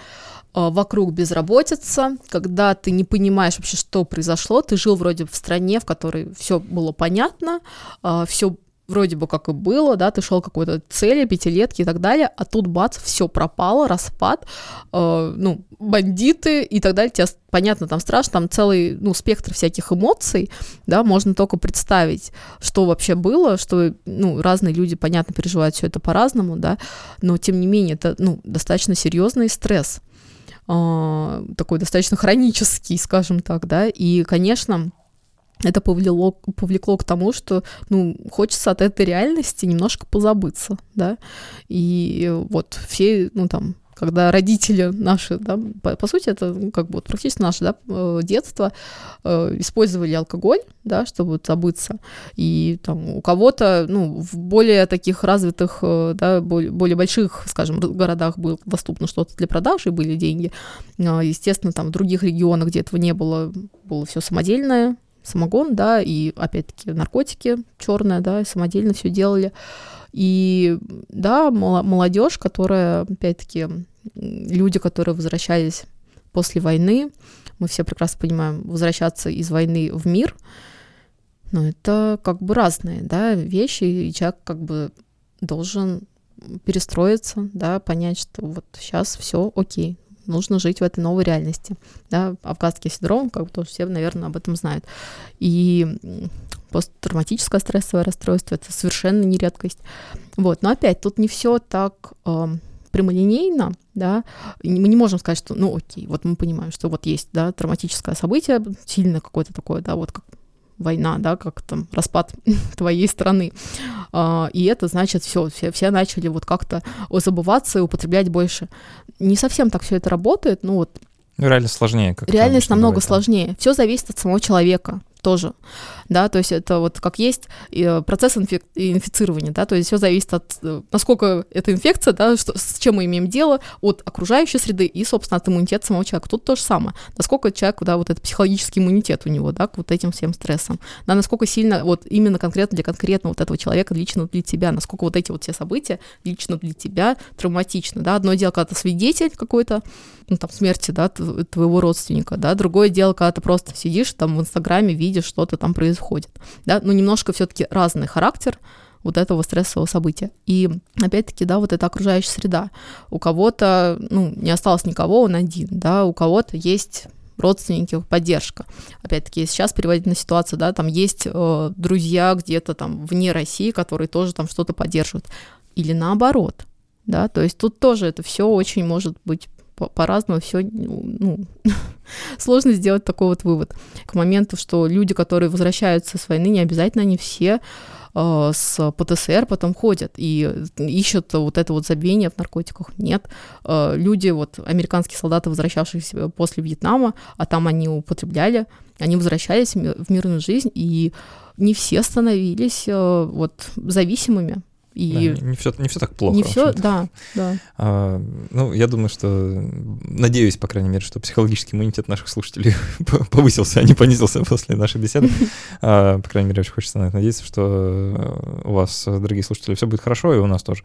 э, вокруг безработица, когда ты не понимаешь вообще, что произошло, ты жил вроде в стране, в которой все было понятно, э, все вроде бы как и было, да, ты шел какой-то цели, пятилетки и так далее, а тут бац, все пропало, распад, э, ну, бандиты и так далее, тебе понятно, там страшно, там целый, ну, спектр всяких эмоций, да, можно только представить, что вообще было, что, ну, разные люди, понятно, переживают все это по-разному, да, но, тем не менее, это, ну, достаточно серьезный стресс, э, такой достаточно хронический, скажем так, да, и, конечно, это повлекло, повлекло к тому, что, ну, хочется от этой реальности немножко позабыться, да, и вот все, ну, там, когда родители наши, да, по, по сути, это ну, как бы вот практически наше да, э, детство, э, использовали алкоголь, да, чтобы вот забыться. И там у кого-то, ну, в более таких развитых, э, да, более, более больших, скажем, городах было доступно что-то для продажи, были деньги. Э, естественно, там в других регионах, где этого не было, было все самодельное, самогон, да, и опять-таки наркотики черные, да, самодельно все делали. И да, молодежь, которая, опять-таки, люди, которые возвращались после войны, мы все прекрасно понимаем, возвращаться из войны в мир, но это как бы разные, да, вещи, и человек как бы должен перестроиться, да, понять, что вот сейчас все окей, нужно жить в этой новой реальности. Да, афганский синдром, как бы тоже все, наверное, об этом знают. И посттравматическое стрессовое расстройство это совершенно не редкость. Вот, но опять тут не все так э, прямолинейно, да, мы не можем сказать, что, ну, окей, вот мы понимаем, что вот есть, да, травматическое событие, сильно какое-то такое, да, вот как война, да, как там распад твоей страны. А, и это значит все, все, все начали вот как-то забываться и употреблять больше. Не совсем так все это работает, ну вот. Ну, реальность сложнее. Как Реальность намного бывает, сложнее. Все зависит от самого человека тоже, да, то есть это вот как есть э, процесс инфи- инфицирования, да, то есть все зависит от, э, насколько эта инфекция, да, что, с чем мы имеем дело, от окружающей среды и, собственно, от иммунитета самого человека. Тут то же самое. Насколько человек, да, вот этот психологический иммунитет у него, да, к вот этим всем стрессам, да, насколько сильно вот именно конкретно для конкретного вот этого человека, лично для тебя, насколько вот эти вот все события лично для тебя травматичны, да, одно дело, когда ты свидетель какой-то, ну, там, смерти, да, твоего родственника, да, другое дело, когда ты просто сидишь там в Инстаграме, видишь, что-то там происходит, да, но немножко все таки разный характер вот этого стрессового события. И опять-таки, да, вот эта окружающая среда. У кого-то, ну, не осталось никого, он один, да, у кого-то есть родственники, поддержка. Опять-таки, сейчас переводить на ситуацию, да, там есть э, друзья где-то там вне России, которые тоже там что-то поддерживают. Или наоборот, да, то есть тут тоже это все очень может быть по-разному, все, ну, сложно сделать такой вот вывод. К моменту, что люди, которые возвращаются с войны, не обязательно они все э, с ПТСР потом ходят и ищут вот это вот забвение в наркотиках. Нет. Э, люди, вот американские солдаты, возвращавшиеся после Вьетнама, а там они употребляли, они возвращались в мирную жизнь, и не все становились э, вот зависимыми. И да, не, все, не все так плохо. Не все, да, да. А, ну, я думаю, что, надеюсь, по крайней мере, что психологический иммунитет наших слушателей повысился, а не понизился после нашей беседы. А, по крайней мере, очень хочется на это надеяться, что у вас, дорогие слушатели, все будет хорошо, и у нас тоже.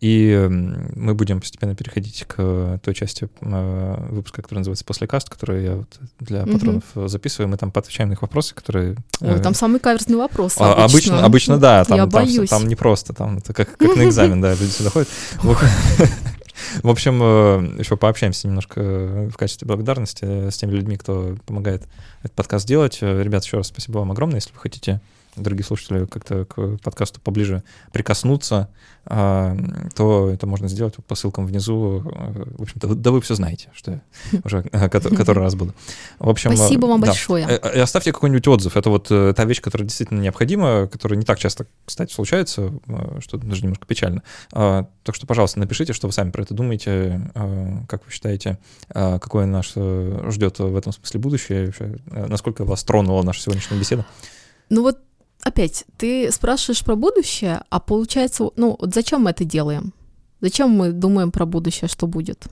И мы будем постепенно переходить к той части а, выпуска, которая называется «Послекаст», которую я вот для патронов угу. записываю. Мы там поотвечаем на их вопросы, которые... Ой, там самый каверзный вопрос обычно. Обычно, обычно да. Там, я там, боюсь. Там, там не просто, там это как, как на экзамен, да, люди сюда ходят. В общем, э, еще пообщаемся немножко в качестве благодарности с теми людьми, кто помогает этот подкаст делать. Ребят, еще раз спасибо вам огромное. Если вы хотите дорогие слушатели, как-то к подкасту поближе прикоснуться, а, то это можно сделать по ссылкам внизу. В общем-то, да вы все знаете, что я уже который раз буду. В общем, Спасибо вам да. большое. Э, э, и оставьте какой-нибудь отзыв. Это вот э, та вещь, которая действительно необходима, которая не так часто, кстати, случается, что даже немножко печально. А, так что, пожалуйста, напишите, что вы сами про это думаете, как вы считаете, какое нас ждет в этом смысле будущее, насколько вас тронула наша сегодняшняя беседа. Ну вот опять, ты спрашиваешь про будущее, а получается, ну, вот зачем мы это делаем? Зачем мы думаем про будущее, что будет?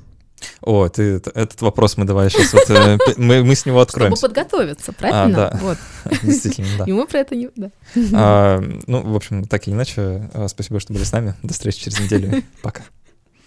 О, ты, этот вопрос мы давай сейчас вот, э, мы, мы с него откроем. Чтобы подготовиться, правильно? А, да. Вот. Действительно, да. И мы про это не... Да. А, ну, в общем, так или иначе, э, спасибо, что были с нами. До встречи через неделю. Пока.